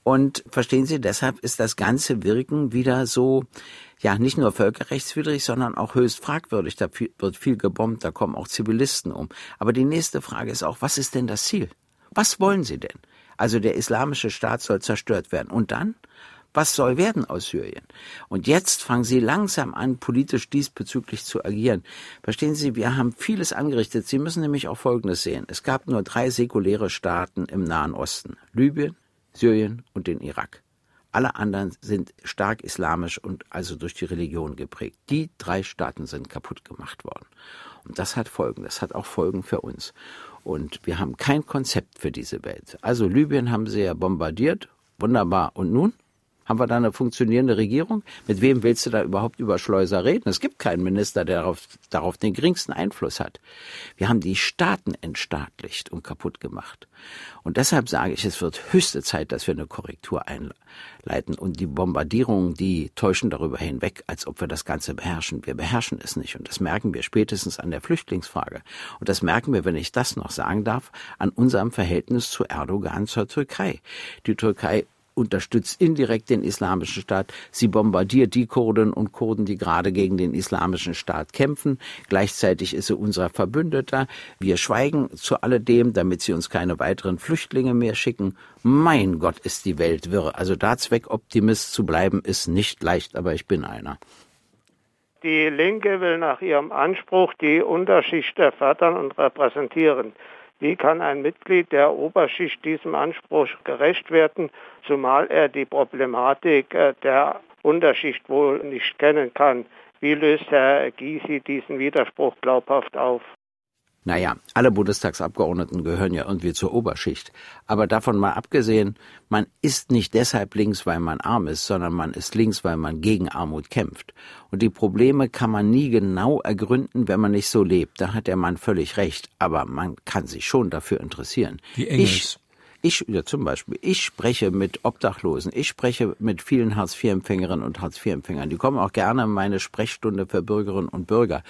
Und verstehen Sie, deshalb ist das ganze Wirken wieder so, ja, nicht nur völkerrechtswidrig, sondern auch höchst fragwürdig. Da wird viel gebombt, da kommen auch Zivilisten um. Aber die nächste Frage ist auch, was ist denn das Ziel? Was wollen Sie denn? Also der islamische Staat soll zerstört werden. Und dann? Was soll werden aus Syrien? Und jetzt fangen Sie langsam an, politisch diesbezüglich zu agieren. Verstehen Sie, wir haben vieles angerichtet. Sie müssen nämlich auch Folgendes sehen. Es gab nur drei säkuläre Staaten im Nahen Osten. Libyen, Syrien und den Irak. Alle anderen sind stark islamisch und also durch die Religion geprägt. Die drei Staaten sind kaputt gemacht worden. Und das hat Folgen. Das hat auch Folgen für uns. Und wir haben kein Konzept für diese Welt. Also Libyen haben sie ja bombardiert. Wunderbar. Und nun? Haben wir da eine funktionierende Regierung? Mit wem willst du da überhaupt über Schleuser reden? Es gibt keinen Minister, der darauf, darauf den geringsten Einfluss hat. Wir haben die Staaten entstaatlicht und kaputt gemacht. Und deshalb sage ich, es wird höchste Zeit, dass wir eine Korrektur einleiten. Und die Bombardierungen, die täuschen darüber hinweg, als ob wir das Ganze beherrschen. Wir beherrschen es nicht. Und das merken wir spätestens an der Flüchtlingsfrage. Und das merken wir, wenn ich das noch sagen darf, an unserem Verhältnis zu Erdogan zur Türkei. Die Türkei unterstützt indirekt den Islamischen Staat. Sie bombardiert die Kurden und Kurden, die gerade gegen den Islamischen Staat kämpfen. Gleichzeitig ist sie unser Verbündeter. Wir schweigen zu alledem, damit sie uns keine weiteren Flüchtlinge mehr schicken. Mein Gott, ist die Welt wirr. Also da Zweckoptimist zu bleiben, ist nicht leicht, aber ich bin einer. Die Linke will nach ihrem Anspruch die Unterschicht fördern und repräsentieren. Wie kann ein Mitglied der Oberschicht diesem Anspruch gerecht werden, zumal er die Problematik äh, der Unterschicht wohl nicht kennen kann? Wie löst Herr Gysi diesen Widerspruch glaubhaft auf? Naja, alle Bundestagsabgeordneten gehören ja irgendwie zur Oberschicht. Aber davon mal abgesehen, man ist nicht deshalb links, weil man arm ist, sondern man ist links, weil man gegen Armut kämpft. Und die Probleme kann man nie genau ergründen, wenn man nicht so lebt. Da hat der Mann völlig recht. Aber man kann sich schon dafür interessieren. Wie Engels. Ich, ich, ja, zum Beispiel, ich spreche mit Obdachlosen, ich spreche mit vielen Hartz-IV-Empfängerinnen und Hartz-IV-Empfängern. Die kommen auch gerne in meine Sprechstunde für Bürgerinnen und Bürger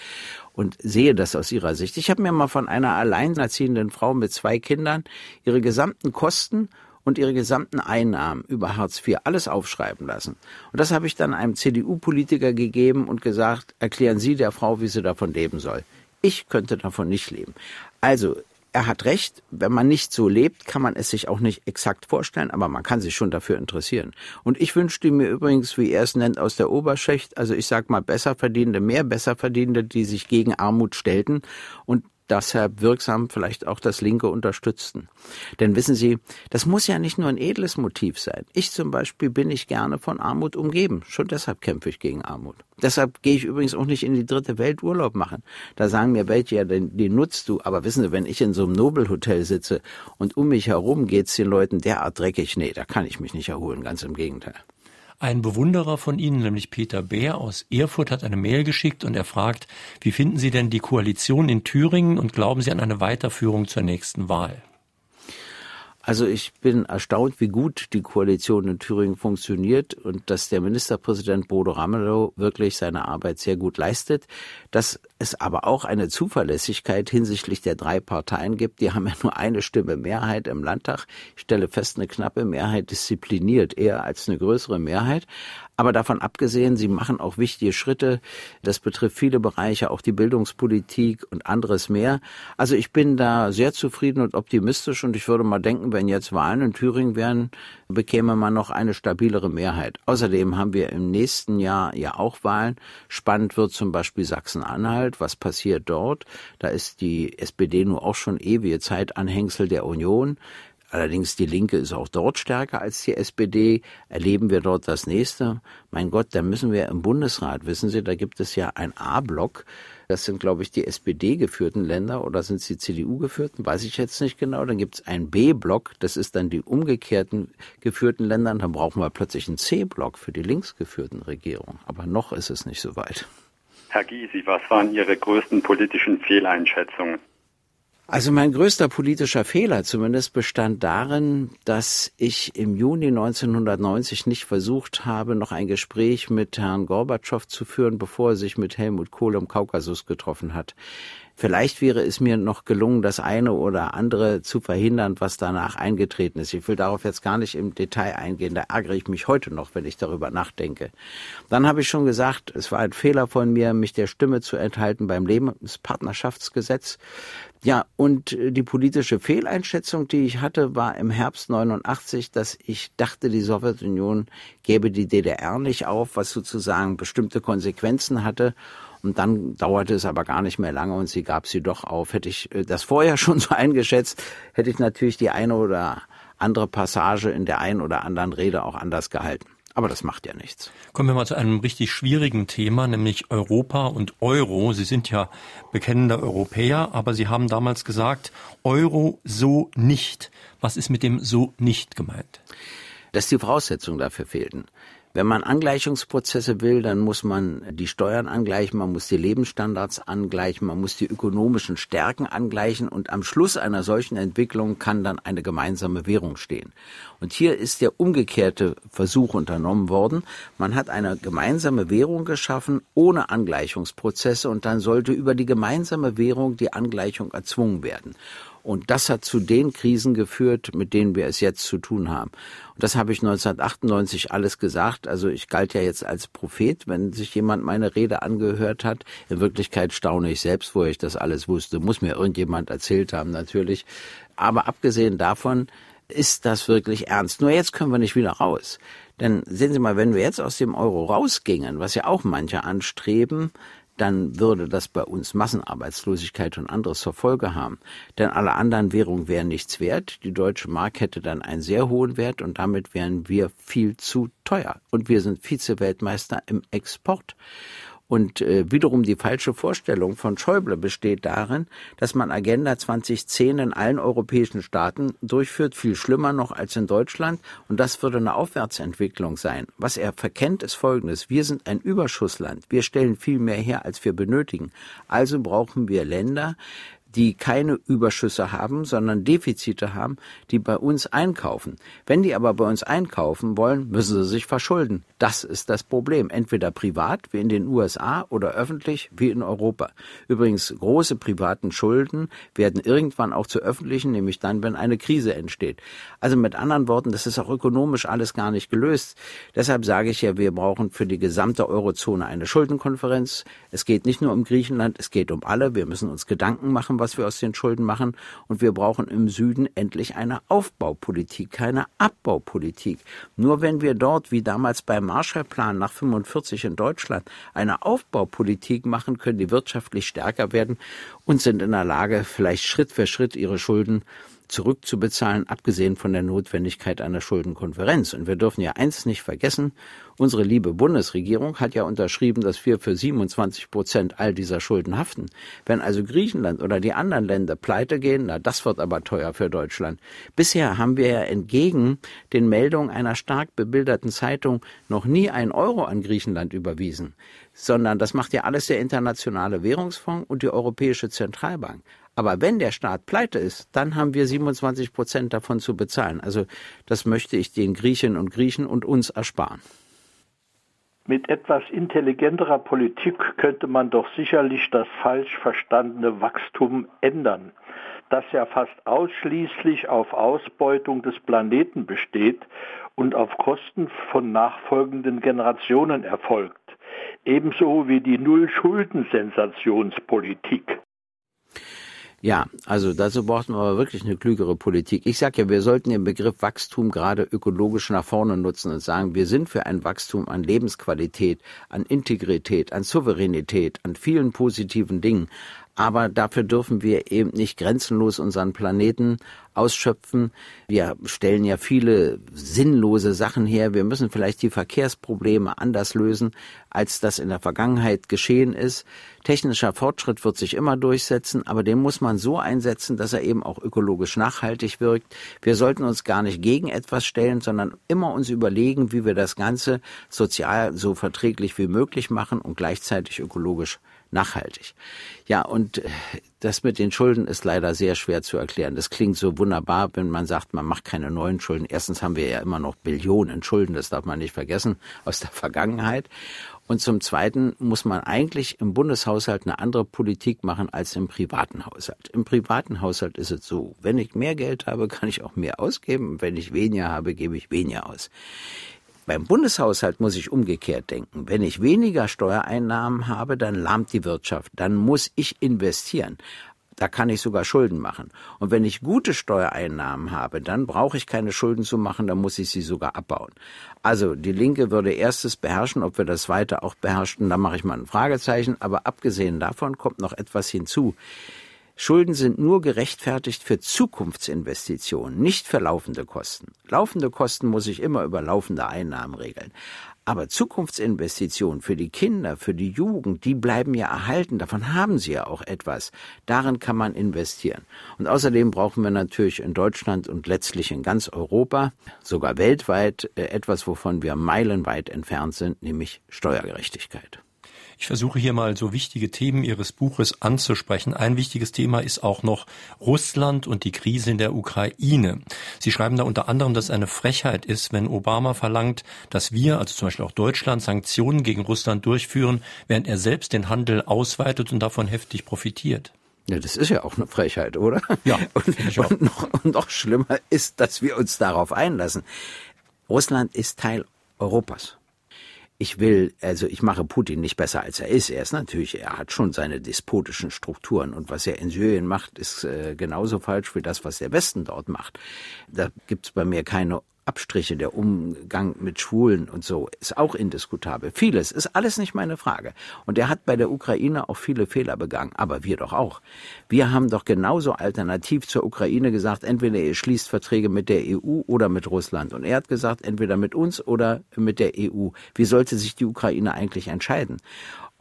und sehe das aus ihrer Sicht. Ich habe mir mal von einer alleinerziehenden Frau mit zwei Kindern ihre gesamten Kosten und ihre gesamten Einnahmen über Hartz IV alles aufschreiben lassen. Und das habe ich dann einem CDU-Politiker gegeben und gesagt, erklären Sie der Frau, wie sie davon leben soll. Ich könnte davon nicht leben. Also er hat recht, wenn man nicht so lebt, kann man es sich auch nicht exakt vorstellen, aber man kann sich schon dafür interessieren. Und ich wünschte mir übrigens, wie er es nennt, aus der Oberschicht, also ich sag mal Besserverdienende, mehr Besserverdienende, die sich gegen Armut stellten und deshalb wirksam vielleicht auch das Linke unterstützten. Denn wissen Sie, das muss ja nicht nur ein edles Motiv sein. Ich zum Beispiel bin nicht gerne von Armut umgeben. Schon deshalb kämpfe ich gegen Armut. Deshalb gehe ich übrigens auch nicht in die dritte Welt Urlaub machen. Da sagen mir welche, ja, den, den nutzt du. Aber wissen Sie, wenn ich in so einem Nobelhotel sitze und um mich herum geht's den Leuten derart dreckig, nee, da kann ich mich nicht erholen. Ganz im Gegenteil. Ein Bewunderer von Ihnen, nämlich Peter Beer aus Erfurt, hat eine Mail geschickt und er fragt, wie finden Sie denn die Koalition in Thüringen und glauben Sie an eine Weiterführung zur nächsten Wahl? Also ich bin erstaunt, wie gut die Koalition in Thüringen funktioniert und dass der Ministerpräsident Bodo Ramelow wirklich seine Arbeit sehr gut leistet. Dass es aber auch eine Zuverlässigkeit hinsichtlich der drei Parteien gibt. Die haben ja nur eine Stimme Mehrheit im Landtag. Ich stelle fest, eine knappe Mehrheit diszipliniert eher als eine größere Mehrheit. Aber davon abgesehen, sie machen auch wichtige Schritte. Das betrifft viele Bereiche, auch die Bildungspolitik und anderes mehr. Also ich bin da sehr zufrieden und optimistisch und ich würde mal denken, wenn jetzt Wahlen in Thüringen wären, bekäme man noch eine stabilere Mehrheit. Außerdem haben wir im nächsten Jahr ja auch Wahlen. Spannend wird zum Beispiel Sachsen-Anhalt. Was passiert dort? Da ist die SPD nur auch schon ewige Zeit Anhängsel der Union. Allerdings die Linke ist auch dort stärker als die SPD. Erleben wir dort das nächste? Mein Gott, da müssen wir im Bundesrat, wissen Sie, da gibt es ja ein A-Block. Das sind, glaube ich, die SPD-geführten Länder oder sind es die CDU-geführten? Weiß ich jetzt nicht genau. Dann gibt es einen B-Block, das ist dann die umgekehrten geführten Länder. Und dann brauchen wir plötzlich einen C-Block für die linksgeführten Regierungen. Aber noch ist es nicht so weit. Herr Gysi, was waren Ihre größten politischen Fehleinschätzungen? Also mein größter politischer Fehler zumindest bestand darin, dass ich im Juni 1990 nicht versucht habe, noch ein Gespräch mit Herrn Gorbatschow zu führen, bevor er sich mit Helmut Kohl im Kaukasus getroffen hat. Vielleicht wäre es mir noch gelungen, das eine oder andere zu verhindern, was danach eingetreten ist. Ich will darauf jetzt gar nicht im Detail eingehen. Da ärgere ich mich heute noch, wenn ich darüber nachdenke. Dann habe ich schon gesagt, es war ein Fehler von mir, mich der Stimme zu enthalten beim Lebenspartnerschaftsgesetz. Ja, und die politische Fehleinschätzung, die ich hatte, war im Herbst 89, dass ich dachte, die Sowjetunion gäbe die DDR nicht auf, was sozusagen bestimmte Konsequenzen hatte. Und dann dauerte es aber gar nicht mehr lange und sie gab sie doch auf. Hätte ich äh, das vorher schon so eingeschätzt, hätte ich natürlich die eine oder andere Passage in der einen oder anderen Rede auch anders gehalten. Aber das macht ja nichts. Kommen wir mal zu einem richtig schwierigen Thema, nämlich Europa und Euro. Sie sind ja bekennender Europäer, aber Sie haben damals gesagt, Euro so nicht. Was ist mit dem so nicht gemeint? Dass die Voraussetzungen dafür fehlten. Wenn man Angleichungsprozesse will, dann muss man die Steuern angleichen, man muss die Lebensstandards angleichen, man muss die ökonomischen Stärken angleichen und am Schluss einer solchen Entwicklung kann dann eine gemeinsame Währung stehen. Und hier ist der umgekehrte Versuch unternommen worden. Man hat eine gemeinsame Währung geschaffen ohne Angleichungsprozesse und dann sollte über die gemeinsame Währung die Angleichung erzwungen werden. Und das hat zu den Krisen geführt, mit denen wir es jetzt zu tun haben. Und das habe ich 1998 alles gesagt. Also ich galt ja jetzt als Prophet, wenn sich jemand meine Rede angehört hat. In Wirklichkeit staune ich selbst, wo ich das alles wusste. Muss mir irgendjemand erzählt haben, natürlich. Aber abgesehen davon ist das wirklich ernst. Nur jetzt können wir nicht wieder raus. Denn sehen Sie mal, wenn wir jetzt aus dem Euro rausgingen, was ja auch manche anstreben, dann würde das bei uns Massenarbeitslosigkeit und anderes zur Folge haben. Denn alle anderen Währungen wären nichts wert. Die deutsche Mark hätte dann einen sehr hohen Wert und damit wären wir viel zu teuer. Und wir sind Vize-Weltmeister im Export. Und äh, wiederum die falsche Vorstellung von Schäuble besteht darin, dass man Agenda 2010 in allen europäischen Staaten durchführt, viel schlimmer noch als in Deutschland. Und das würde eine Aufwärtsentwicklung sein. Was er verkennt, ist Folgendes. Wir sind ein Überschussland. Wir stellen viel mehr her, als wir benötigen. Also brauchen wir Länder, die keine Überschüsse haben, sondern Defizite haben, die bei uns einkaufen. Wenn die aber bei uns einkaufen wollen, müssen sie sich verschulden. Das ist das Problem. Entweder privat, wie in den USA, oder öffentlich, wie in Europa. Übrigens, große privaten Schulden werden irgendwann auch zu öffentlichen, nämlich dann, wenn eine Krise entsteht. Also mit anderen Worten, das ist auch ökonomisch alles gar nicht gelöst. Deshalb sage ich ja, wir brauchen für die gesamte Eurozone eine Schuldenkonferenz. Es geht nicht nur um Griechenland, es geht um alle. Wir müssen uns Gedanken machen, was wir aus den Schulden machen. Und wir brauchen im Süden endlich eine Aufbaupolitik, keine Abbaupolitik. Nur wenn wir dort, wie damals beim Marshallplan nach 45 in Deutschland, eine Aufbaupolitik machen, können die wirtschaftlich stärker werden und sind in der Lage, vielleicht Schritt für Schritt ihre Schulden zurückzubezahlen, abgesehen von der Notwendigkeit einer Schuldenkonferenz. Und wir dürfen ja eins nicht vergessen, unsere liebe Bundesregierung hat ja unterschrieben, dass wir für 27 Prozent all dieser Schulden haften. Wenn also Griechenland oder die anderen Länder pleite gehen, na, das wird aber teuer für Deutschland. Bisher haben wir ja entgegen den Meldungen einer stark bebilderten Zeitung noch nie einen Euro an Griechenland überwiesen sondern das macht ja alles der internationale Währungsfonds und die Europäische Zentralbank. Aber wenn der Staat pleite ist, dann haben wir 27 Prozent davon zu bezahlen. Also das möchte ich den Griechinnen und Griechen und uns ersparen. Mit etwas intelligenterer Politik könnte man doch sicherlich das falsch verstandene Wachstum ändern, das ja fast ausschließlich auf Ausbeutung des Planeten besteht und auf Kosten von nachfolgenden Generationen erfolgt, ebenso wie die Null-Schulden-Sensationspolitik. Ja, also dazu brauchten wir aber wirklich eine klügere Politik. Ich sage ja, wir sollten den Begriff Wachstum gerade ökologisch nach vorne nutzen und sagen, wir sind für ein Wachstum an Lebensqualität, an Integrität, an Souveränität, an vielen positiven Dingen. Aber dafür dürfen wir eben nicht grenzenlos unseren Planeten ausschöpfen. Wir stellen ja viele sinnlose Sachen her. Wir müssen vielleicht die Verkehrsprobleme anders lösen, als das in der Vergangenheit geschehen ist. Technischer Fortschritt wird sich immer durchsetzen, aber den muss man so einsetzen, dass er eben auch ökologisch nachhaltig wirkt. Wir sollten uns gar nicht gegen etwas stellen, sondern immer uns überlegen, wie wir das Ganze sozial so verträglich wie möglich machen und gleichzeitig ökologisch nachhaltig. Ja, und äh, das mit den Schulden ist leider sehr schwer zu erklären. Das klingt so wunderbar, wenn man sagt, man macht keine neuen Schulden. Erstens haben wir ja immer noch Billionen Schulden, das darf man nicht vergessen, aus der Vergangenheit. Und zum Zweiten muss man eigentlich im Bundeshaushalt eine andere Politik machen als im privaten Haushalt. Im privaten Haushalt ist es so, wenn ich mehr Geld habe, kann ich auch mehr ausgeben. Wenn ich weniger habe, gebe ich weniger aus. Beim Bundeshaushalt muss ich umgekehrt denken. Wenn ich weniger Steuereinnahmen habe, dann lahmt die Wirtschaft. Dann muss ich investieren. Da kann ich sogar Schulden machen. Und wenn ich gute Steuereinnahmen habe, dann brauche ich keine Schulden zu machen, dann muss ich sie sogar abbauen. Also die Linke würde erstes beherrschen, ob wir das zweite auch beherrschen, da mache ich mal ein Fragezeichen. Aber abgesehen davon kommt noch etwas hinzu. Schulden sind nur gerechtfertigt für Zukunftsinvestitionen, nicht für laufende Kosten. Laufende Kosten muss ich immer über laufende Einnahmen regeln. Aber Zukunftsinvestitionen für die Kinder, für die Jugend, die bleiben ja erhalten. Davon haben sie ja auch etwas. Darin kann man investieren. Und außerdem brauchen wir natürlich in Deutschland und letztlich in ganz Europa, sogar weltweit, äh, etwas, wovon wir meilenweit entfernt sind, nämlich Steuergerechtigkeit. Ich versuche hier mal so wichtige Themen Ihres Buches anzusprechen. Ein wichtiges Thema ist auch noch Russland und die Krise in der Ukraine. Sie schreiben da unter anderem, dass es eine Frechheit ist, wenn Obama verlangt, dass wir, also zum Beispiel auch Deutschland, Sanktionen gegen Russland durchführen, während er selbst den Handel ausweitet und davon heftig profitiert. Ja, das ist ja auch eine Frechheit, oder? Ja. Und, und, noch, und noch schlimmer ist, dass wir uns darauf einlassen. Russland ist Teil Europas ich will, also ich mache Putin nicht besser als er ist. Er ist natürlich, er hat schon seine despotischen Strukturen und was er in Syrien macht, ist äh, genauso falsch wie das, was der Westen dort macht. Da gibt's bei mir keine Abstriche, der Umgang mit Schwulen und so ist auch indiskutabel. Vieles ist alles nicht meine Frage. Und er hat bei der Ukraine auch viele Fehler begangen, aber wir doch auch. Wir haben doch genauso alternativ zur Ukraine gesagt, entweder ihr schließt Verträge mit der EU oder mit Russland. Und er hat gesagt, entweder mit uns oder mit der EU. Wie sollte sich die Ukraine eigentlich entscheiden?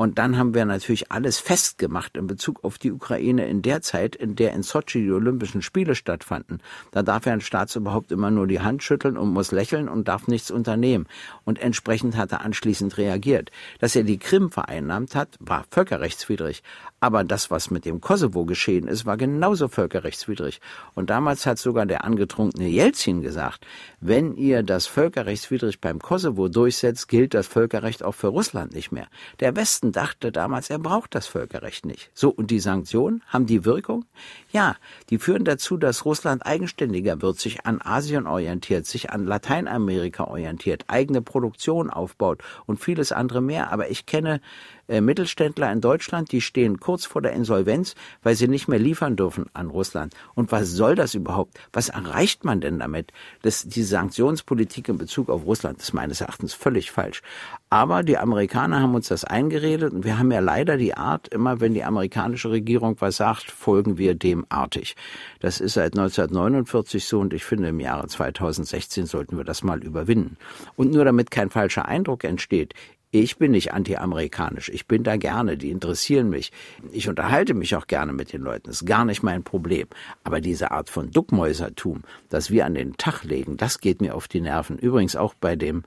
Und dann haben wir natürlich alles festgemacht in Bezug auf die Ukraine in der Zeit, in der in Sochi die Olympischen Spiele stattfanden. Da darf ja ein Staatsoberhaupt immer nur die Hand schütteln und muss lächeln und darf nichts unternehmen. Und entsprechend hat er anschließend reagiert. Dass er die Krim vereinnahmt hat, war völkerrechtswidrig. Aber das, was mit dem Kosovo geschehen ist, war genauso völkerrechtswidrig. Und damals hat sogar der angetrunkene Jelzin gesagt, wenn ihr das völkerrechtswidrig beim Kosovo durchsetzt, gilt das Völkerrecht auch für Russland nicht mehr. Der Westen dachte damals, er braucht das Völkerrecht nicht. So, und die Sanktionen, haben die Wirkung? Ja, die führen dazu, dass Russland eigenständiger wird, sich an Asien orientiert, sich an Lateinamerika orientiert, eigene Produktion aufbaut und vieles andere mehr. Aber ich kenne äh, Mittelständler in Deutschland, die stehen kurz vor der Insolvenz, weil sie nicht mehr liefern dürfen an Russland. Und was soll das überhaupt? Was erreicht man denn damit? Das, die Sanktionspolitik in Bezug auf Russland ist meines Erachtens völlig falsch. Aber die Amerikaner haben uns das eingeredet und wir haben ja leider die Art, immer wenn die amerikanische Regierung was sagt, folgen wir dem artig. Das ist seit 1949 so und ich finde, im Jahre 2016 sollten wir das mal überwinden. Und nur damit kein falscher Eindruck entsteht, ich bin nicht anti-amerikanisch. Ich bin da gerne. Die interessieren mich. Ich unterhalte mich auch gerne mit den Leuten. Das ist gar nicht mein Problem. Aber diese Art von Duckmäusertum, das wir an den Tag legen, das geht mir auf die Nerven. Übrigens auch bei dem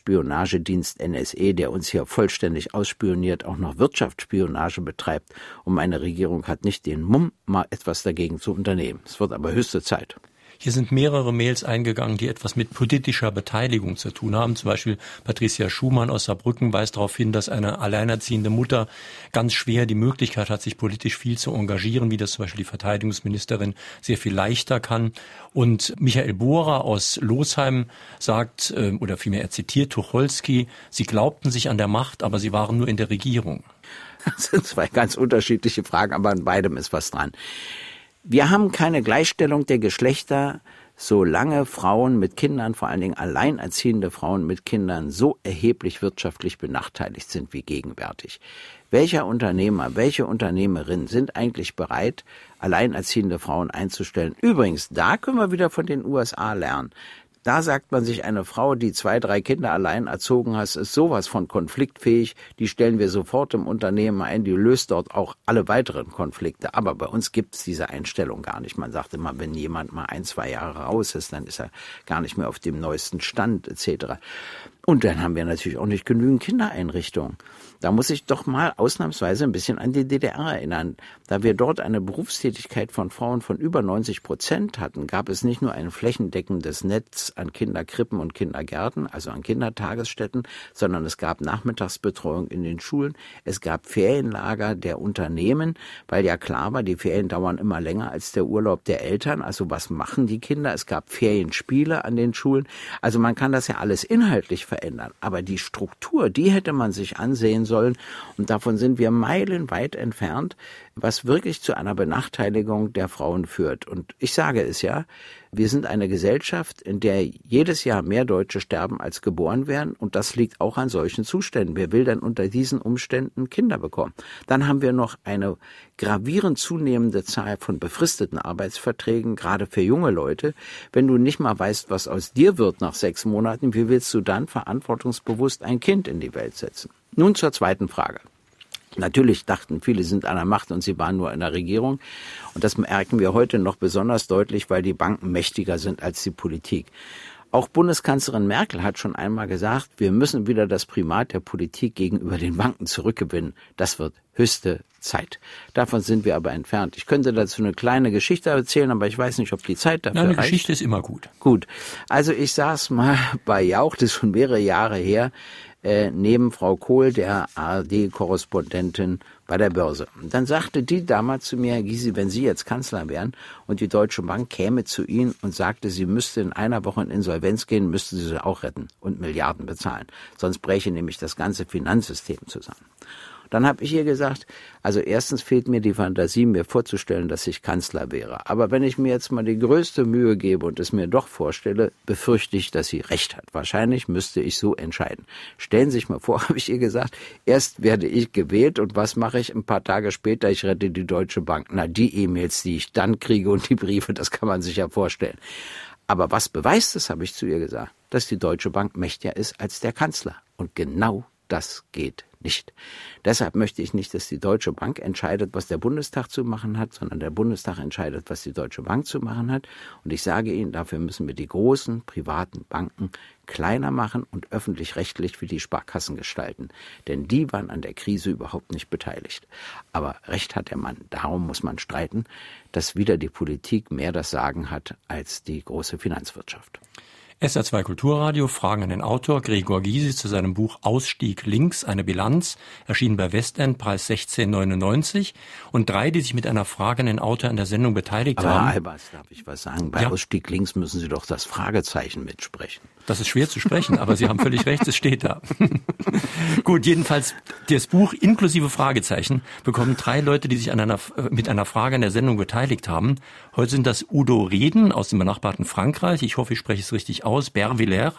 Spionagedienst NSE, der uns hier vollständig ausspioniert, auch noch Wirtschaftsspionage betreibt. Und meine Regierung hat nicht den Mumm, mal etwas dagegen zu unternehmen. Es wird aber höchste Zeit. Hier sind mehrere Mails eingegangen, die etwas mit politischer Beteiligung zu tun haben. Zum Beispiel Patricia Schumann aus Saarbrücken weist darauf hin, dass eine alleinerziehende Mutter ganz schwer die Möglichkeit hat, sich politisch viel zu engagieren, wie das zum Beispiel die Verteidigungsministerin sehr viel leichter kann. Und Michael Bohrer aus Losheim sagt, äh, oder vielmehr er zitiert Tucholsky, sie glaubten sich an der Macht, aber sie waren nur in der Regierung. Das sind zwei ganz unterschiedliche Fragen, aber an beidem ist was dran. Wir haben keine Gleichstellung der Geschlechter, solange Frauen mit Kindern, vor allen Dingen alleinerziehende Frauen mit Kindern, so erheblich wirtschaftlich benachteiligt sind wie gegenwärtig. Welcher Unternehmer, welche Unternehmerin sind eigentlich bereit, alleinerziehende Frauen einzustellen? Übrigens, da können wir wieder von den USA lernen. Da sagt man sich, eine Frau, die zwei, drei Kinder allein erzogen hat, ist sowas von konfliktfähig. Die stellen wir sofort im Unternehmen ein. Die löst dort auch alle weiteren Konflikte. Aber bei uns gibt es diese Einstellung gar nicht. Man sagt immer, wenn jemand mal ein, zwei Jahre raus ist, dann ist er gar nicht mehr auf dem neuesten Stand etc. Und dann haben wir natürlich auch nicht genügend Kindereinrichtungen. Da muss ich doch mal ausnahmsweise ein bisschen an die DDR erinnern. Da wir dort eine Berufstätigkeit von Frauen von über 90 Prozent hatten, gab es nicht nur ein flächendeckendes Netz an Kinderkrippen und Kindergärten, also an Kindertagesstätten, sondern es gab Nachmittagsbetreuung in den Schulen, es gab Ferienlager der Unternehmen, weil ja klar war, die Ferien dauern immer länger als der Urlaub der Eltern. Also was machen die Kinder? Es gab Ferienspiele an den Schulen. Also man kann das ja alles inhaltlich verändern. Aber die Struktur, die hätte man sich ansehen sollen. Und davon sind wir meilenweit entfernt, was wirklich zu einer Benachteiligung der Frauen führt. Und ich sage es ja, Wir sind eine Gesellschaft, in der jedes Jahr mehr Deutsche sterben, als geboren werden. Und das liegt auch an solchen Zuständen. Wer will denn unter diesen Umständen Kinder bekommen? Dann haben wir noch eine gravierend zunehmende Zahl von befristeten Arbeitsverträgen, gerade für junge Leute. Wenn du nicht mal weißt, was aus dir wird nach sechs Monaten, wie willst du dann verantwortungsbewusst ein Kind in die Welt setzen? Nun zur zweiten Frage. Natürlich dachten viele sind an der Macht und sie waren nur in der Regierung. Und das merken wir heute noch besonders deutlich, weil die Banken mächtiger sind als die Politik. Auch Bundeskanzlerin Merkel hat schon einmal gesagt, wir müssen wieder das Primat der Politik gegenüber den Banken zurückgewinnen. Das wird höchste Zeit. Davon sind wir aber entfernt. Ich könnte dazu eine kleine Geschichte erzählen, aber ich weiß nicht, ob die Zeit dafür Nein, eine reicht. Geschichte ist immer gut. Gut. Also ich saß mal bei Jauch, das ist schon mehrere Jahre her, äh, neben Frau Kohl, der ARD-Korrespondentin bei der Börse. Und dann sagte die damals zu mir, Herr Gysi, wenn Sie jetzt Kanzler wären und die Deutsche Bank käme zu Ihnen und sagte, sie müsste in einer Woche in Insolvenz gehen, müssten Sie sie auch retten und Milliarden bezahlen. Sonst bräche nämlich das ganze Finanzsystem zusammen. Dann habe ich ihr gesagt, also erstens fehlt mir die Fantasie, mir vorzustellen, dass ich Kanzler wäre. Aber wenn ich mir jetzt mal die größte Mühe gebe und es mir doch vorstelle, befürchte ich, dass sie recht hat. Wahrscheinlich müsste ich so entscheiden. Stellen Sie sich mal vor, habe ich ihr gesagt, erst werde ich gewählt und was mache ich ein paar Tage später? Ich rette die Deutsche Bank. Na, die E-Mails, die ich dann kriege und die Briefe, das kann man sich ja vorstellen. Aber was beweist es, habe ich zu ihr gesagt, dass die Deutsche Bank mächtiger ist als der Kanzler. Und genau das geht nicht. Deshalb möchte ich nicht, dass die Deutsche Bank entscheidet, was der Bundestag zu machen hat, sondern der Bundestag entscheidet, was die Deutsche Bank zu machen hat. Und ich sage Ihnen, dafür müssen wir die großen privaten Banken kleiner machen und öffentlich-rechtlich wie die Sparkassen gestalten. Denn die waren an der Krise überhaupt nicht beteiligt. Aber recht hat der Mann. Darum muss man streiten, dass wieder die Politik mehr das Sagen hat als die große Finanzwirtschaft. SR2 Kulturradio fragen an den Autor Gregor Gysi zu seinem Buch Ausstieg links, eine Bilanz, erschienen bei Westend, Preis 16,99 und drei, die sich mit einer Frage an den Autor an der Sendung beteiligt Aber haben. Herr Albers, darf ich was sagen? Bei Ja. Ausstieg links müssen Sie doch das Fragezeichen mitsprechen. Das ist schwer zu sprechen, aber Sie haben völlig recht, es steht da. Gut, jedenfalls das Buch inklusive Fragezeichen bekommen drei Leute, die sich an einer, mit einer Frage an der Sendung beteiligt haben. Heute sind das Udo Reden aus dem benachbarten Frankreich, ich hoffe, ich spreche es richtig aus, Bervillers,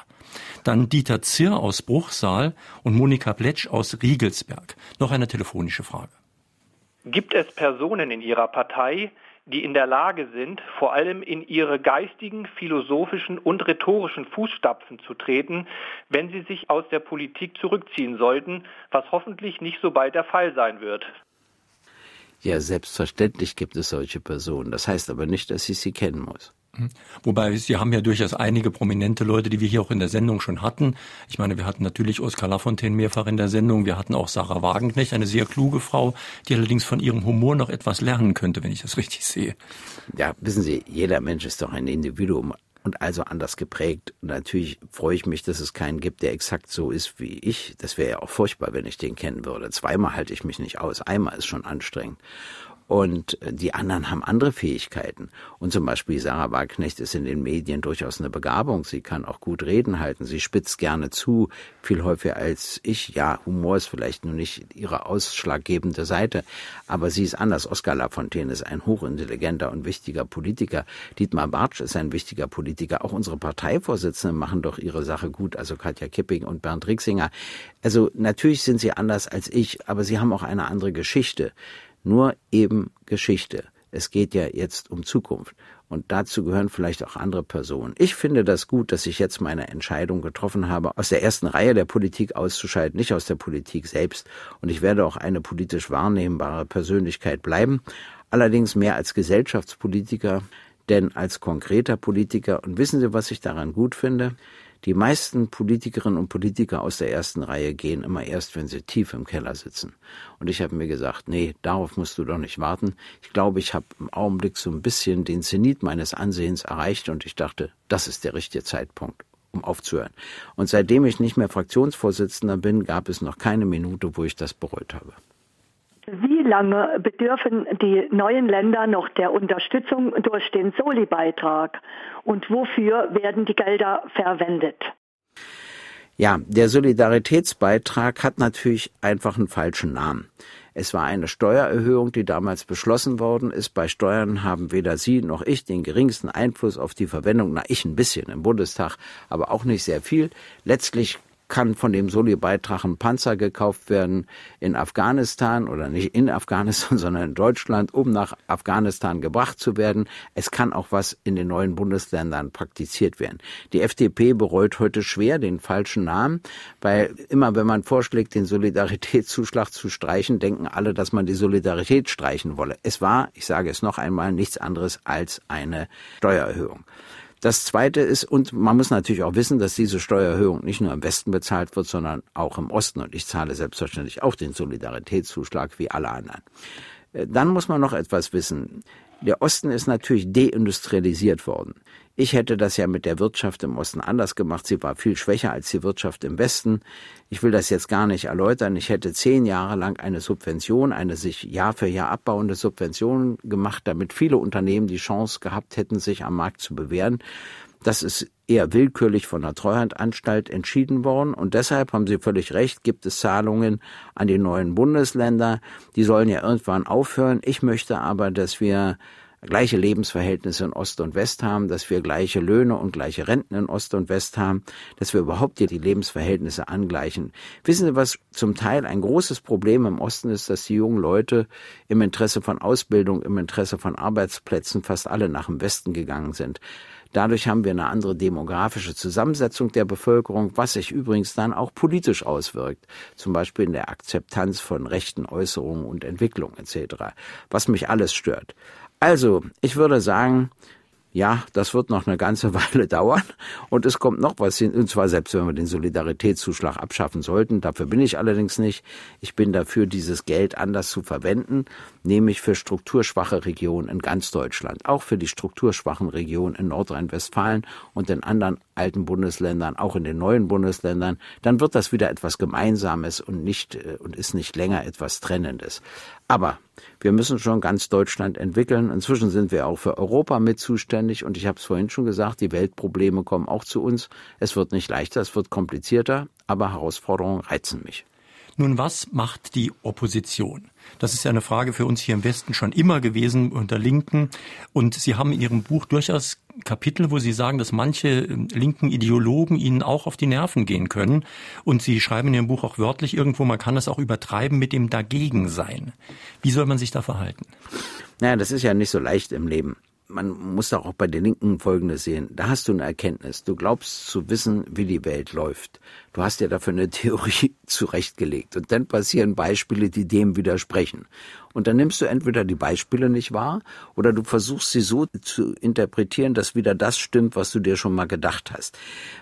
dann Dieter Zirr aus Bruchsal und Monika Pletsch aus Riegelsberg. Noch eine telefonische Frage. Gibt es Personen in Ihrer Partei, die in der Lage sind, vor allem in ihre geistigen, philosophischen und rhetorischen Fußstapfen zu treten, wenn sie sich aus der Politik zurückziehen sollten, was hoffentlich nicht so bald der Fall sein wird? Ja, selbstverständlich gibt es solche Personen. Das heißt aber nicht, dass ich sie kennen muss. Wobei Sie haben ja durchaus einige prominente Leute, die wir hier auch in der Sendung schon hatten. Ich meine, wir hatten natürlich Oskar Lafontaine mehrfach in der Sendung. Wir hatten auch Sarah Wagenknecht, eine sehr kluge Frau, die allerdings von ihrem Humor noch etwas lernen könnte, wenn ich das richtig sehe. Ja, wissen Sie, jeder Mensch ist doch ein Individuum und also anders geprägt. Und natürlich freue ich mich, dass es keinen gibt, der exakt so ist wie ich. Das wäre ja auch furchtbar, wenn ich den kennen würde. Zweimal halte ich mich nicht aus. Einmal ist schon anstrengend. Und die anderen haben andere Fähigkeiten. Und zum Beispiel Sarah Wagenknecht ist in den Medien durchaus eine Begabung. Sie kann auch gut Reden halten. Sie spitzt gerne zu, viel häufiger als ich. Ja, Humor ist vielleicht nur nicht ihre ausschlaggebende Seite, aber sie ist anders. Oskar Lafontaine ist ein hochintelligenter und wichtiger Politiker. Dietmar Bartsch ist ein wichtiger Politiker. Auch unsere Parteivorsitzenden machen doch ihre Sache gut, also Katja Kipping und Bernd Rixinger. Also natürlich sind sie anders als ich, aber sie haben auch eine andere Geschichte nur eben Geschichte. Es geht ja jetzt um Zukunft. Und dazu gehören vielleicht auch andere Personen. Ich finde das gut, dass ich jetzt meine Entscheidung getroffen habe, aus der ersten Reihe der Politik auszuscheiden, nicht aus der Politik selbst. Und ich werde auch eine politisch wahrnehmbare Persönlichkeit bleiben. Allerdings mehr als Gesellschaftspolitiker, denn als konkreter Politiker. Und wissen Sie, was ich daran gut finde? Die meisten Politikerinnen und Politiker aus der ersten Reihe gehen immer erst, wenn sie tief im Keller sitzen. Und ich habe mir gesagt, nee, darauf musst du doch nicht warten. Ich glaube, ich habe im Augenblick so ein bisschen den Zenit meines Ansehens erreicht und ich dachte, das ist der richtige Zeitpunkt, um aufzuhören. Und seitdem ich nicht mehr Fraktionsvorsitzender bin, gab es noch keine Minute, wo ich das bereut habe. Wie lange bedürfen die neuen Länder noch der Unterstützung durch den Soli-Beitrag und wofür werden die Gelder verwendet? Ja, der Solidaritätsbeitrag hat natürlich einfach einen falschen Namen. Es war eine Steuererhöhung, die damals beschlossen worden ist. Bei Steuern haben weder Sie noch ich den geringsten Einfluss auf die Verwendung. Na, ich ein bisschen im Bundestag, aber auch nicht sehr viel. Letztlich kann von dem Soli-Beitrag ein Panzer gekauft werden in Afghanistan oder nicht in Afghanistan, sondern in Deutschland, um nach Afghanistan gebracht zu werden. Es kann auch was in den neuen Bundesländern praktiziert werden. Die FDP bereut heute schwer den falschen Namen, weil immer wenn man vorschlägt, den Solidaritätszuschlag zu streichen, denken alle, dass man die Solidarität streichen wolle. Es war, ich sage es noch einmal, nichts anderes als eine Steuererhöhung. Das Zweite ist, und man muss natürlich auch wissen, dass diese Steuererhöhung nicht nur im Westen bezahlt wird, sondern auch im Osten. Und ich zahle selbstverständlich auch den Solidaritätszuschlag wie alle anderen. Äh, dann muss man noch etwas wissen. Der Osten ist natürlich deindustrialisiert worden. Ich hätte das ja mit der Wirtschaft im Osten anders gemacht. Sie war viel schwächer als die Wirtschaft im Westen. Ich will das jetzt gar nicht erläutern. Ich hätte zehn Jahre lang eine Subvention, eine sich Jahr für Jahr abbauende Subvention gemacht, damit viele Unternehmen die Chance gehabt hätten, sich am Markt zu bewähren. Das ist eher willkürlich von der Treuhandanstalt entschieden worden. Und deshalb haben Sie völlig recht, gibt es Zahlungen an die neuen Bundesländer. Die sollen ja irgendwann aufhören. Ich möchte aber, dass wir gleiche Lebensverhältnisse in Ost und West haben, dass wir gleiche Löhne und gleiche Renten in Ost und West haben, dass wir überhaupt hier die Lebensverhältnisse angleichen. Wissen Sie, was zum Teil ein großes Problem im Osten ist, dass die jungen Leute im Interesse von Ausbildung, im Interesse von Arbeitsplätzen fast alle nach dem Westen gegangen sind. Dadurch haben wir eine andere demografische Zusammensetzung der Bevölkerung, was sich übrigens dann auch politisch auswirkt, zum Beispiel in der Akzeptanz von rechten Äußerungen und Entwicklung etc., was mich alles stört. Also, ich würde sagen, ja, das wird noch eine ganze Weile dauern und es kommt noch was hin, und zwar selbst wenn wir den Solidaritätszuschlag abschaffen sollten, dafür bin ich allerdings nicht. Ich bin dafür, dieses Geld anders zu verwenden, nämlich für strukturschwache Regionen in ganz Deutschland, auch für die strukturschwachen Regionen in Nordrhein-Westfalen und in anderen alten Bundesländern, auch in den neuen Bundesländern, dann wird das wieder etwas Gemeinsames und nicht äh, und ist nicht länger etwas Trennendes. Aber wir müssen schon ganz Deutschland entwickeln. Inzwischen sind wir auch für Europa mit zuständig und ich habe es vorhin schon gesagt, die Weltprobleme kommen auch zu uns. Es wird nicht leichter, es wird komplizierter, aber Herausforderungen reizen mich. Nun, was macht die Opposition? Das ist ja eine Frage für uns hier im Westen schon immer gewesen unter Linken. Und Sie haben in Ihrem Buch durchaus Kapitel, wo Sie sagen, dass manche ähm, linken Ideologen Ihnen auch auf die Nerven gehen können. Und Sie schreiben in Ihrem Buch auch wörtlich irgendwo, man kann das auch übertreiben mit dem Dagegensein. Wie soll man sich da verhalten? Naja, das ist ja nicht so leicht im Leben man muss doch auch bei den Linken Folgendes sehen. Da hast du eine Erkenntnis. Du glaubst zu wissen, wie die Welt läuft. Du hast dir dafür eine Theorie zurechtgelegt. Und dann passieren Beispiele, die dem widersprechen. Und dann nimmst du entweder die Beispiele nicht wahr oder du versuchst sie so zu interpretieren, dass wieder das stimmt, was du dir schon mal gedacht hast.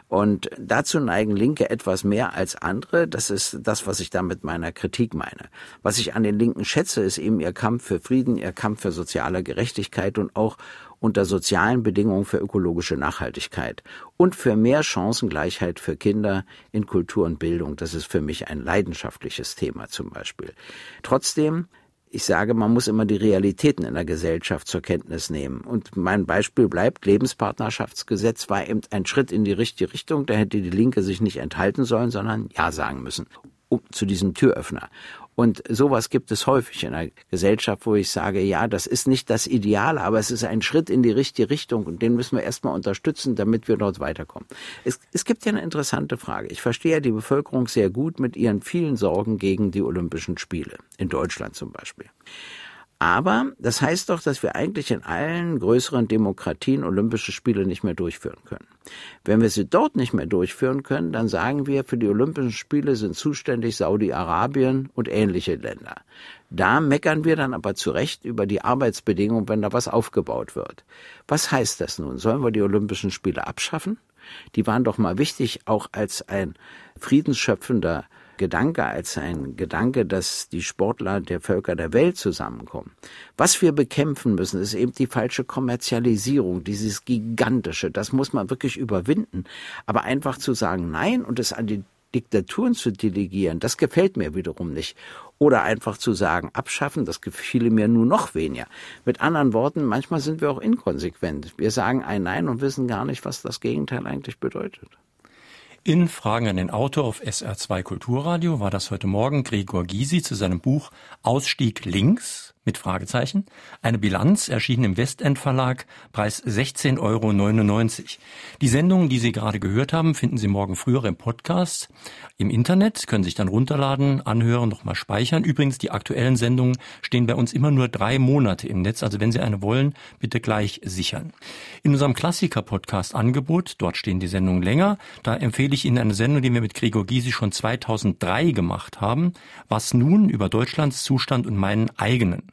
Und dazu neigen Linke etwas mehr als andere. Das ist das, was ich da mit meiner Kritik meine. Was ich an den Linken schätze, ist eben ihr Kampf für Frieden, ihr Kampf für soziale Gerechtigkeit und auch unter sozialen Bedingungen für ökologische Nachhaltigkeit und für mehr Chancengleichheit für Kinder in Kultur und Bildung. Das ist für mich ein leidenschaftliches Thema zum Beispiel. Trotzdem ich sage, man muss immer die Realitäten in der Gesellschaft zur Kenntnis nehmen. Und mein Beispiel bleibt, Lebenspartnerschaftsgesetz war eben ein Schritt in die richtige Richtung. Da hätte die Linke sich nicht enthalten sollen, sondern Ja sagen müssen um, zu diesem Türöffner. Und sowas gibt es häufig in einer Gesellschaft, wo ich sage, ja, das ist nicht das Ideale, aber es ist ein Schritt in die richtige Richtung und den müssen wir erstmal unterstützen, damit wir dort weiterkommen. Es, es gibt ja eine interessante Frage. Ich verstehe ja die Bevölkerung sehr gut mit ihren vielen Sorgen gegen die Olympischen Spiele, in Deutschland zum Beispiel. Aber das heißt doch, dass wir eigentlich in allen größeren Demokratien Olympische Spiele nicht mehr durchführen können. Wenn wir sie dort nicht mehr durchführen können, dann sagen wir, für die Olympischen Spiele sind zuständig Saudi-Arabien und ähnliche Länder. Da meckern wir dann aber zu Recht über die Arbeitsbedingungen, wenn da was aufgebaut wird. Was heißt das nun? Sollen wir die Olympischen Spiele abschaffen? Die waren doch mal wichtig, auch als ein friedensschöpfender Gedanke als ein Gedanke, dass die Sportler der Völker der Welt zusammenkommen. Was wir bekämpfen müssen, ist eben die falsche Kommerzialisierung, dieses gigantische. Das muss man wirklich überwinden. Aber einfach zu sagen Nein und es an die Diktaturen zu delegieren, das gefällt mir wiederum nicht. Oder einfach zu sagen, abschaffen, das gefiele mir nur noch weniger. Mit anderen Worten, manchmal sind wir auch inkonsequent. Wir sagen ein Nein und wissen gar nicht, was das Gegenteil eigentlich bedeutet. In Fragen an den Autor auf SR2 Kulturradio war das heute Morgen Gregor Gysi zu seinem Buch Ausstieg links mit Fragezeichen. Eine Bilanz erschienen im Westend Verlag, Preis 16,99 Euro. Die Sendungen, die Sie gerade gehört haben, finden Sie morgen früher im Podcast. Im Internet können Sie sich dann runterladen, anhören, nochmal speichern. Übrigens, die aktuellen Sendungen stehen bei uns immer nur drei Monate im Netz. Also wenn Sie eine wollen, bitte gleich sichern. In unserem Klassiker-Podcast-Angebot, dort stehen die Sendungen länger, da empfehle ich Ihnen eine Sendung, die wir mit Gregor Gysi schon 2003 gemacht haben. Was nun über Deutschlands Zustand und meinen eigenen.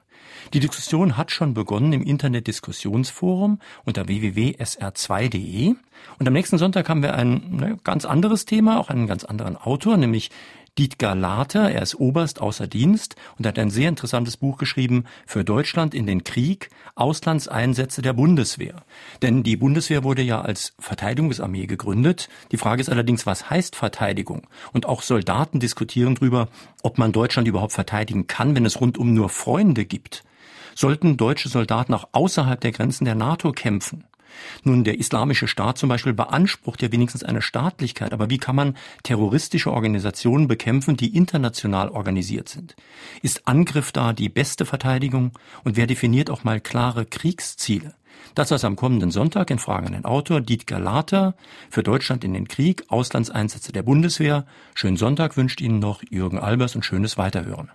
Die Diskussion hat schon begonnen im Internet-Diskussionsforum unter www.sr2.de. Und am nächsten Sonntag haben wir ein ne, ganz anderes Thema, auch einen ganz anderen Autor, nämlich Dietgar Later, er ist Oberst außer Dienst und hat ein sehr interessantes Buch geschrieben für Deutschland in den Krieg, Auslandseinsätze der Bundeswehr. Denn die Bundeswehr wurde ja als Verteidigungsarmee gegründet. Die Frage ist allerdings, was heißt Verteidigung? Und auch Soldaten diskutieren darüber, ob man Deutschland überhaupt verteidigen kann, wenn es rundum nur Freunde gibt. Sollten deutsche Soldaten auch außerhalb der Grenzen der NATO kämpfen? Nun, der islamische Staat zum Beispiel beansprucht ja wenigstens eine Staatlichkeit, aber wie kann man terroristische Organisationen bekämpfen, die international organisiert sind? Ist Angriff da die beste Verteidigung? Und wer definiert auch mal klare Kriegsziele? Das was am kommenden Sonntag in Fragen an den Autor Dietger Later für Deutschland in den Krieg, Auslandseinsätze der Bundeswehr. Schönen Sonntag wünscht Ihnen noch Jürgen Albers und schönes Weiterhören.